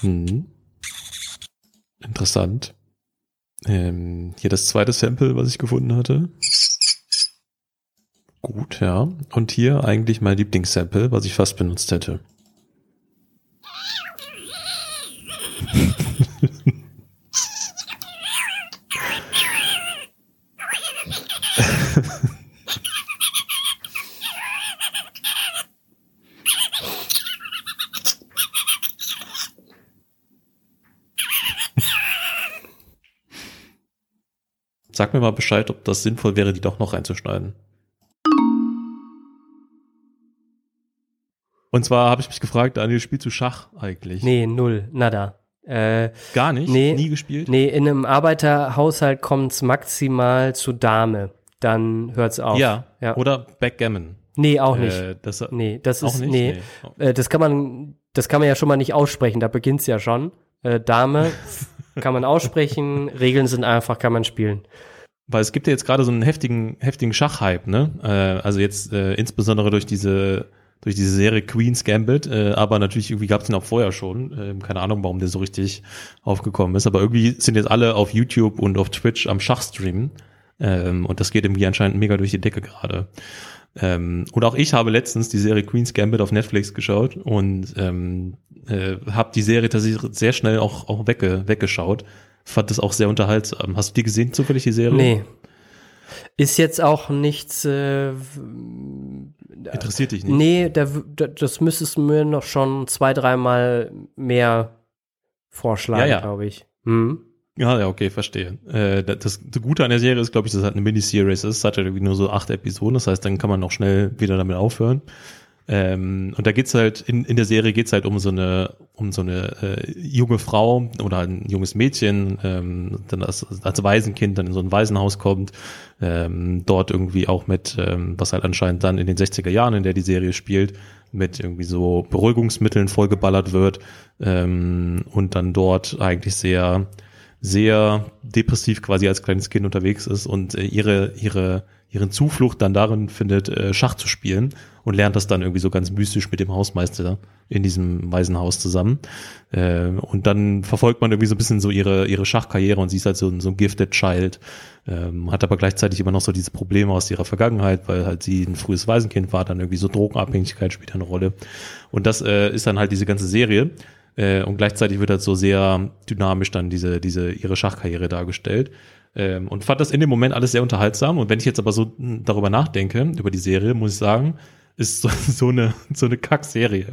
Hm. Interessant. Ähm, hier das zweite Sample, was ich gefunden hatte. Gut, ja. Und hier eigentlich mein Lieblingssample, was ich fast benutzt hätte. Sag mir mal Bescheid, ob das sinnvoll wäre, die doch noch reinzuschneiden. Und zwar habe ich mich gefragt, Daniel, spielst du Schach eigentlich? Nee, null, nada. Äh, Gar nicht? Nee. Nie gespielt? nee, in einem Arbeiterhaushalt kommt's maximal zu Dame. Dann hört's auf. Ja. ja. Oder Backgammon. Nee, auch nicht. Äh, das, nee, das auch ist, nicht? nee. Äh, das kann man, das kann man ja schon mal nicht aussprechen, da beginnt's ja schon. Äh, Dame kann man aussprechen, Regeln sind einfach, kann man spielen. Weil es gibt ja jetzt gerade so einen heftigen, heftigen Schachhype, ne? Äh, also jetzt äh, insbesondere durch diese durch diese Serie Queen's Gambit, äh, aber natürlich irgendwie gab es den auch vorher schon. Ähm, keine Ahnung, warum der so richtig aufgekommen ist. Aber irgendwie sind jetzt alle auf YouTube und auf Twitch am Schachstreamen. Ähm, und das geht irgendwie anscheinend mega durch die Decke gerade. Ähm, und auch ich habe letztens die Serie Queen's Gambit auf Netflix geschaut und ähm, äh, habe die Serie tatsächlich sehr schnell auch, auch wegge weggeschaut. Fand das auch sehr unterhaltsam. Hast du die gesehen, zufällig, die Serie? Nee. Ist jetzt auch nichts, äh, Interessiert dich nicht? nee, da, da, das müsstest du mir noch schon zwei, dreimal mehr vorschlagen, Ja, ja. glaube ich. Hm? Ja, ja, okay, verstehe. Äh, das, das Gute an der Serie ist, glaube ich, dass es halt eine Miniseries ist. Es hat ja irgendwie nur so acht Episoden. Das heißt, dann kann man noch schnell wieder damit aufhören. Ähm, und da geht's halt, in, in der Serie geht's halt um so eine, um so eine äh, junge Frau oder ein junges Mädchen, ähm, dann als, als Waisenkind dann in so ein Waisenhaus kommt, ähm, dort irgendwie auch mit, ähm, was halt anscheinend dann in den 60er Jahren, in der die Serie spielt, mit irgendwie so Beruhigungsmitteln vollgeballert wird ähm, und dann dort eigentlich sehr, sehr depressiv quasi als kleines Kind unterwegs ist und äh, ihre, ihre, ihren Zuflucht dann darin findet, äh, Schach zu spielen. und lernt das dann irgendwie so ganz mystisch mit dem Hausmeister in diesem Waisenhaus zusammen. Äh, und dann verfolgt man irgendwie so ein bisschen so ihre, ihre Schachkarriere und sie ist halt so, so ein gifted Child, ähm, hat aber gleichzeitig immer noch so diese Probleme aus ihrer Vergangenheit, weil halt sie ein frühes Waisenkind war, dann irgendwie so Drogenabhängigkeit spielt eine Rolle. Und das äh, ist dann halt diese ganze Serie. Äh, und gleichzeitig wird halt so sehr dynamisch dann diese, diese ihre Schachkarriere dargestellt. Ähm, und fand das in dem Moment alles sehr unterhaltsam. Und wenn ich jetzt aber so darüber nachdenke, über die Serie, muss ich sagen, ist so, so eine, so eine Kackserie.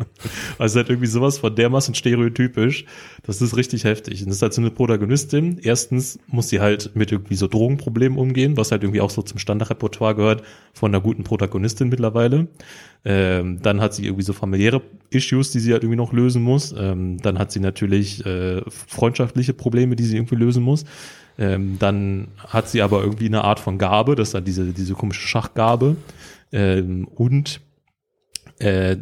Also halt irgendwie sowas von dermaßen stereotypisch. Das ist richtig heftig. Und das ist halt so eine Protagonistin. Erstens muss sie halt mit irgendwie so Drogenproblemen umgehen, was halt irgendwie auch so zum Standardrepertoire gehört von einer guten Protagonistin mittlerweile. Ähm, dann hat sie irgendwie so familiäre Issues, die sie halt irgendwie noch lösen muss. Ähm, dann hat sie natürlich äh, freundschaftliche Probleme, die sie irgendwie lösen muss. Ähm, dann hat sie aber irgendwie eine Art von Gabe, das ist dann diese, diese komische Schachgabe. Ähm, und äh,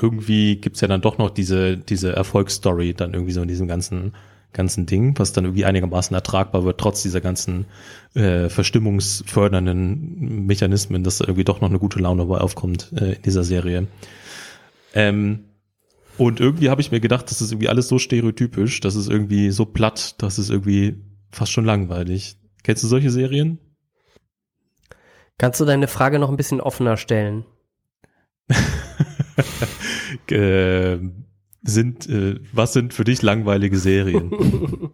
irgendwie gibt's ja dann doch noch diese, diese Erfolgsstory dann irgendwie so in diesem ganzen, ganzen Ding, was dann irgendwie einigermaßen ertragbar wird, trotz dieser ganzen äh, verstimmungsfördernden Mechanismen, dass da irgendwie doch noch eine gute Laune dabei aufkommt äh, in dieser Serie. Ähm, und irgendwie habe ich mir gedacht, das ist irgendwie alles so stereotypisch, das ist irgendwie so platt, das ist irgendwie fast schon langweilig. Kennst du solche Serien? Kannst du deine Frage noch ein bisschen offener stellen? äh, sind, äh, was sind für dich langweilige Serien?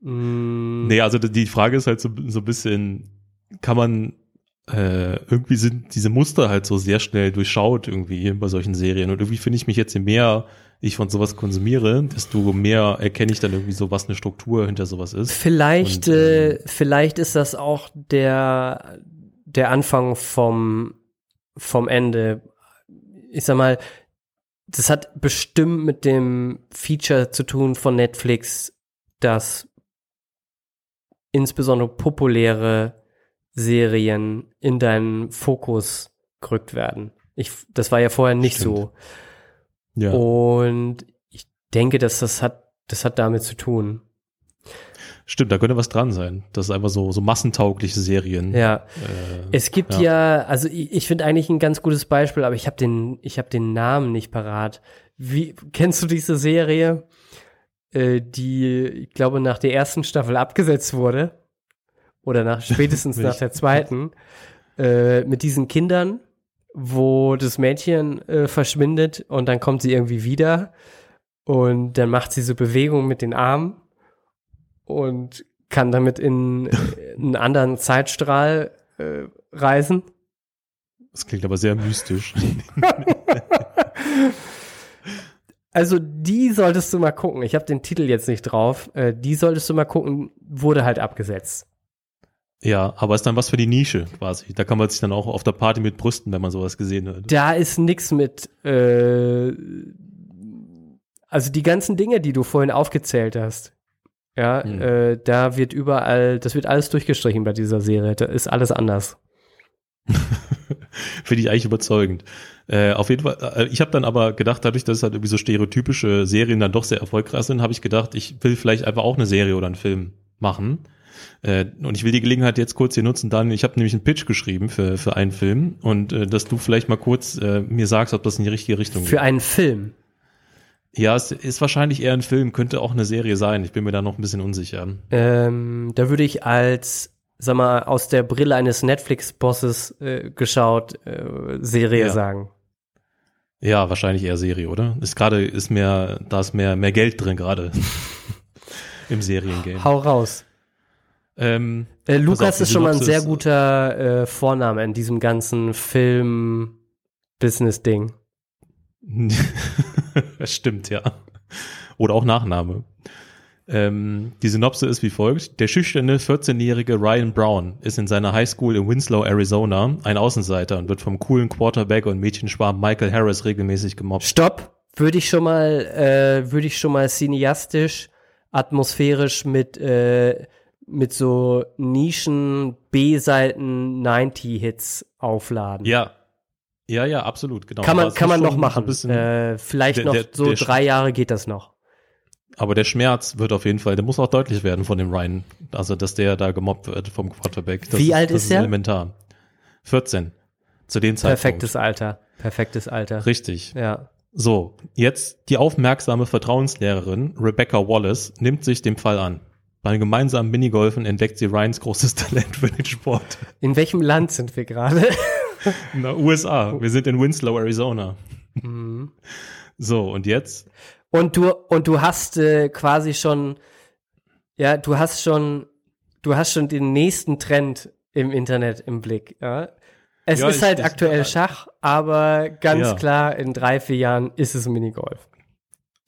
mm. nee, also die Frage ist halt so, so ein bisschen, kann man äh, irgendwie sind diese Muster halt so sehr schnell durchschaut irgendwie bei solchen Serien und irgendwie finde ich mich jetzt je mehr ich von sowas konsumiere, desto mehr erkenne ich dann irgendwie so, was eine Struktur hinter sowas ist. Vielleicht, und, äh, ähm, vielleicht ist das auch der, der Anfang vom, vom Ende. Ich sag mal, das hat bestimmt mit dem Feature zu tun von Netflix, dass insbesondere populäre Serien in deinen Fokus gerückt werden. Ich, das war ja vorher nicht Stimmt. so. Ja. Und ich denke, dass das hat, das hat damit zu tun. Stimmt, da könnte was dran sein. Das ist einfach so, so massentaugliche Serien. Ja. Äh, es gibt ja, ja also ich, ich finde eigentlich ein ganz gutes Beispiel, aber ich habe den, ich habe den Namen nicht parat. Wie, kennst du diese Serie, äh, die, ich glaube, nach der ersten Staffel abgesetzt wurde? Oder nach, spätestens nach der zweiten, äh, mit diesen Kindern, wo das Mädchen äh, verschwindet und dann kommt sie irgendwie wieder und dann macht sie so Bewegungen mit den Armen und kann damit in, in einen anderen Zeitstrahl äh, reisen. Das klingt aber sehr mystisch. also die solltest du mal gucken. Ich habe den Titel jetzt nicht drauf. Äh, die solltest du mal gucken. Wurde halt abgesetzt. Ja, aber ist dann was für die Nische quasi. Da kann man sich dann auch auf der Party mit brüsten, wenn man sowas gesehen hat. Da ist nix mit, äh, also die ganzen Dinge, die du vorhin aufgezählt hast. Ja, hm. äh, da wird überall, das wird alles durchgestrichen bei dieser Serie. Da ist alles anders. Finde ich eigentlich überzeugend. Äh, auf jeden Fall, äh, ich habe dann aber gedacht, dadurch, dass es halt irgendwie so stereotypische Serien dann doch sehr erfolgreich sind, habe ich gedacht, ich will vielleicht einfach auch eine Serie oder einen Film machen äh, und ich will die Gelegenheit jetzt kurz hier nutzen, Daniel. Ich habe nämlich einen Pitch geschrieben für, für einen Film und äh, dass du vielleicht mal kurz äh, mir sagst, ob das in die richtige Richtung geht. Für einen Film? Ja, es ist wahrscheinlich eher ein Film, könnte auch eine Serie sein. Ich bin mir da noch ein bisschen unsicher. Ähm, da würde ich als, sag mal, aus der Brille eines Netflix-Bosses äh, geschaut, äh, Serie ja. sagen. Ja, wahrscheinlich eher Serie, oder? Ist gerade, ist mehr, da ist mehr, mehr Geld drin gerade im Seriengame. Hau raus. Ähm, äh, Lukas auf, ist schon mal ein sehr guter äh, Vorname in diesem ganzen Film-Business-Ding. Stimmt, ja. Oder auch Nachname. Ähm, die Synopse ist wie folgt. Der schüchterne 14-jährige Ryan Brown ist in seiner Highschool in Winslow, Arizona, ein Außenseiter und wird vom coolen Quarterback und Mädchenschwarm Michael Harris regelmäßig gemobbt. Stopp! Würde ich schon mal, äh, würde ich schon mal cineastisch, atmosphärisch mit äh, mit so Nischen B-Seiten 90 Hits aufladen. Ja. Ja, ja, absolut, genau. Kann man, kann man noch machen. Äh, vielleicht der, noch der, so der drei Jahre geht das noch. Aber der Schmerz wird auf jeden Fall, der muss auch deutlich werden von dem Ryan. Also, dass der da gemobbt wird vom Quarterback. Das Wie ist, alt ist, ist der? elementar. 14. Zu dem Zeitpunkt. Perfektes Alter. Perfektes Alter. Richtig. Ja. So, jetzt die aufmerksame Vertrauenslehrerin Rebecca Wallace nimmt sich dem Fall an. Beim gemeinsamen Minigolfen entdeckt sie Ryans großes Talent für den Sport. In welchem Land sind wir gerade? In den USA. Wir sind in Winslow, Arizona. Mhm. So, und jetzt? Und du, und du hast äh, quasi schon, ja, du hast schon, du hast schon den nächsten Trend im Internet im Blick. Ja? Es Ja, ist ich- halt ich- aktuell Schach, aber ganz Ja. klar, in drei, vier Jahren ist es Minigolf.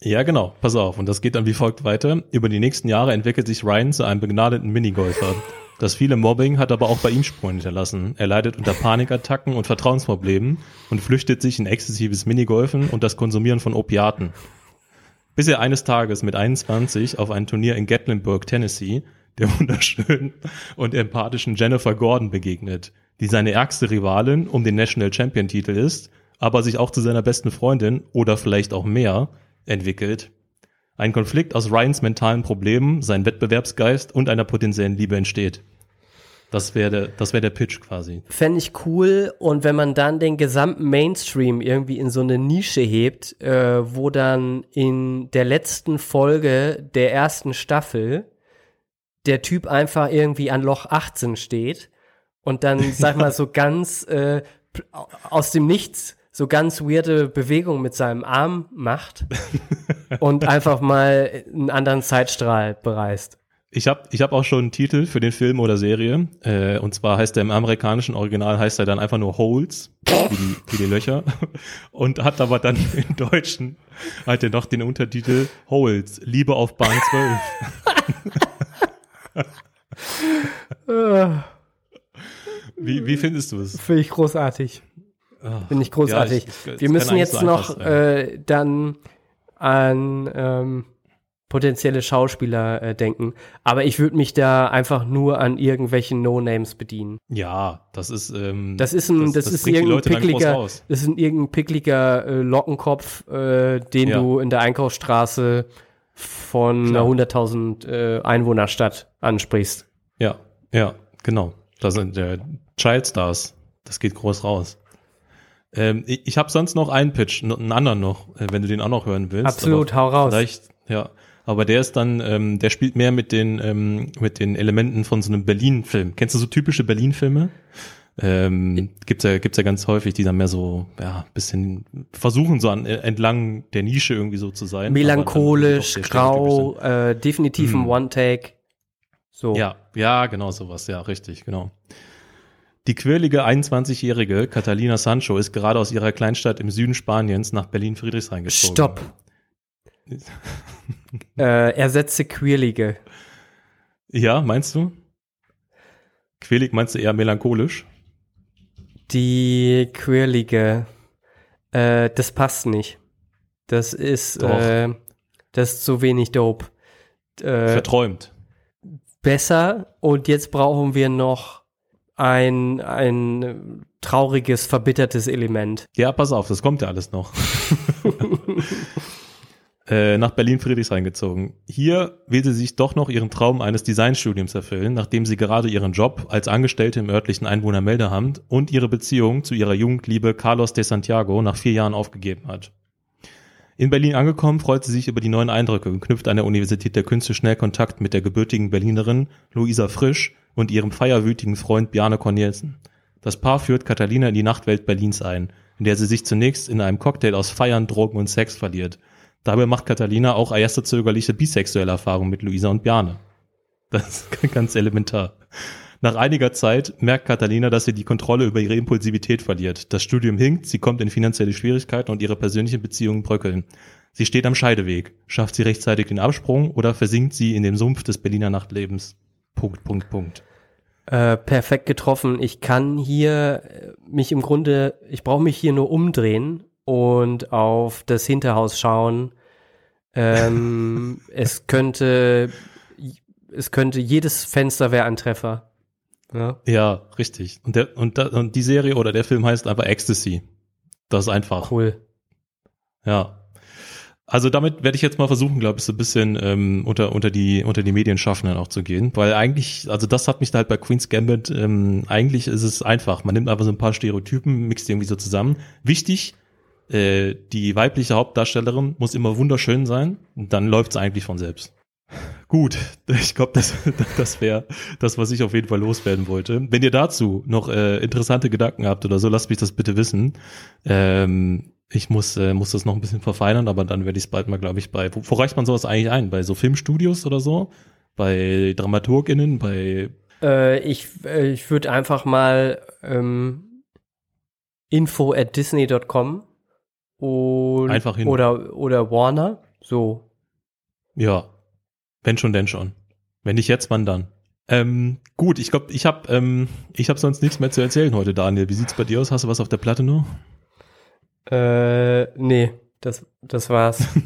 Ja, genau. Pass auf. Und das geht dann wie folgt weiter. Über die nächsten Jahre entwickelt sich Ryan zu einem begnadeten Minigolfer. Das viele Mobbing hat aber auch bei ihm Spuren hinterlassen. Er leidet unter Panikattacken und Vertrauensproblemen und flüchtet sich in exzessives Minigolfen und das Konsumieren von Opiaten. Bis er eines Tages mit 21 auf ein Turnier in Gatlinburg, Tennessee, der wunderschönen und empathischen Jennifer Gordon begegnet, die seine ärgste Rivalin um den National Champion Titel ist, aber sich auch zu seiner besten Freundin oder vielleicht auch mehr entwickelt. Ein Konflikt aus Ryans mentalen Problemen, seinem Wettbewerbsgeist und einer potenziellen Liebe entsteht. Das wäre der, das wäre der Pitch quasi. Fände ich cool und wenn man dann den gesamten Mainstream irgendwie in so eine Nische hebt, äh, wo dann in der letzten Folge der ersten Staffel der Typ einfach irgendwie an Loch 18 steht und dann, sag mal, so ganz äh, aus dem Nichts so ganz weirde Bewegungen mit seinem Arm macht und einfach mal einen anderen Zeitstrahl bereist. Ich habe ich hab auch schon einen Titel für den Film oder Serie. Äh, und zwar heißt er im amerikanischen Original heißt er dann einfach nur Holes, wie die, wie die Löcher. Und hat aber dann im Deutschen halt er noch den Untertitel Holes, Liebe auf Bahn 12. Wie, wie findest du es? Finde ich großartig. Finde ich großartig. Ja, ich- ich- Wir müssen jetzt so noch sein. äh, dann an ähm, potenzielle Schauspieler äh, denken. Aber ich würde mich da einfach nur an irgendwelchen No-Names bedienen. Ja, das ist ähm, Das ist ein, das, ist bringt die irgendein pickliger, das ist ein irgendein pickliger äh, Lockenkopf, äh, den Ja. du in der Einkaufsstraße von Klar. einer 100.000 äh, Einwohnerstadt ansprichst. Ja, ja, genau. Das sind der Child Stars. Das geht groß raus. Ähm, ich ich habe sonst noch einen Pitch, einen anderen noch, äh, wenn du den auch noch hören willst. Absolut, hau raus. Vielleicht, ja. Aber der ist dann, ähm, der spielt mehr mit den, ähm, mit den Elementen von so einem Berlin-Film. Kennst du so typische Berlin-Filme? Ähm, gibt's ja, gibt's ja ganz häufig, die dann mehr so, ja, bisschen versuchen so an, äh, entlang der Nische irgendwie so zu sein. Melancholisch, grau, äh, definitiv ein Hm. One-Take. So. Ja, ja, genau sowas, ja, richtig, genau. Die quirlige 21-jährige Catalina Sancho ist gerade aus ihrer Kleinstadt im Süden Spaniens nach Berlin-Friedrichshain gezogen. Stopp. äh, ersetze Queerlige. Ja, meinst du? Quirlig meinst du eher melancholisch? Die Queerlige. Äh, das passt nicht. Das ist, äh, das ist zu wenig dope. Äh, Verträumt. besser und jetzt brauchen wir noch ein, ein trauriges, verbittertes Element. Ja, pass auf, das kommt ja alles noch. äh, nach Berlin-Friedrichshain gezogen. Hier will sie sich doch noch ihren Traum eines Designstudiums erfüllen, nachdem sie gerade ihren Job als Angestellte im örtlichen Einwohnermeldeamt und ihre Beziehung zu ihrer Jugendliebe Carlos de Santiago nach vier Jahren aufgegeben hat. In Berlin angekommen, freut sie sich über die neuen Eindrücke und knüpft an der Universität der Künste schnell Kontakt mit der gebürtigen Berlinerin Luisa Frisch und ihrem feierwütigen Freund Bjarne Cornelsen. Das Paar führt Catalina in die Nachtwelt Berlins ein, in der sie sich zunächst in einem Cocktail aus Feiern, Drogen und Sex verliert. Dabei macht Catalina auch erste zögerliche bisexuelle Erfahrungen mit Luisa und Bjarne. Das ist ganz elementar. Nach einiger Zeit merkt Catalina, dass sie die Kontrolle über ihre Impulsivität verliert. Das Studium hinkt, sie kommt in finanzielle Schwierigkeiten und ihre persönlichen Beziehungen bröckeln. Sie steht am Scheideweg. Schafft sie rechtzeitig den Absprung oder versinkt sie in dem Sumpf des Berliner Nachtlebens? Punkt, Punkt, Punkt. Äh, perfekt getroffen. Ich kann hier äh, mich im Grunde, ich brauche mich hier nur umdrehen und auf das Hinterhaus schauen. Ähm, es könnte, es könnte, jedes Fenster wäre ein Treffer. Ja. Ja, richtig. Und, der, und, da, und die Serie oder der Film heißt einfach Ecstasy. Das ist einfach. Cool. Ja. Also damit werde ich jetzt mal versuchen, glaube ich, so ein bisschen ähm, unter unter die unter die Medienschaffenden auch zu gehen, weil eigentlich, also das hat mich da halt bei Queen's Gambit. Ähm, eigentlich ist es einfach. Man nimmt einfach so ein paar Stereotypen, mixt die irgendwie so zusammen. Wichtig, äh, die weibliche Hauptdarstellerin muss immer wunderschön sein. Und dann läuft's eigentlich von selbst. Gut, ich glaube, das, das wäre das, was ich auf jeden Fall loswerden wollte. Wenn ihr dazu noch äh, interessante Gedanken habt oder so, lasst mich das bitte wissen. Ähm, ich muss, äh, muss das noch ein bisschen verfeinern, aber dann werde ich es bald mal, glaube ich, bei, wo, wo reicht man sowas eigentlich ein? Bei so Filmstudios oder so? Bei DramaturgInnen? Bei Äh, ich äh, ich würde einfach mal ähm, info at disney.com und Einfach hin. oder oder Warner so Ja, wenn schon, denn schon. Wenn nicht jetzt, wann dann? Ähm, gut, ich glaube, ich habe ähm, ich hab sonst nichts mehr zu erzählen heute, Daniel. Wie sieht's bei dir aus? Hast du was auf der Platte nur? Äh, nee das das war's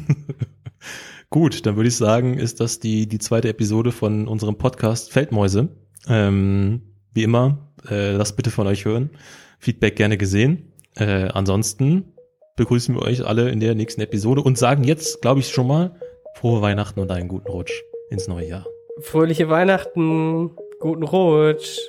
Gut, dann würde ich sagen, ist das die, die zweite Episode von unserem Podcast Feldmäuse. Ähm, wie immer, äh, lasst bitte von euch hören. Feedback gerne gesehen. Äh, ansonsten begrüßen wir euch alle in der nächsten Episode und sagen jetzt, glaube ich, schon mal frohe Weihnachten und einen guten Rutsch ins neue Jahr. fröhliche Weihnachten guten Rutsch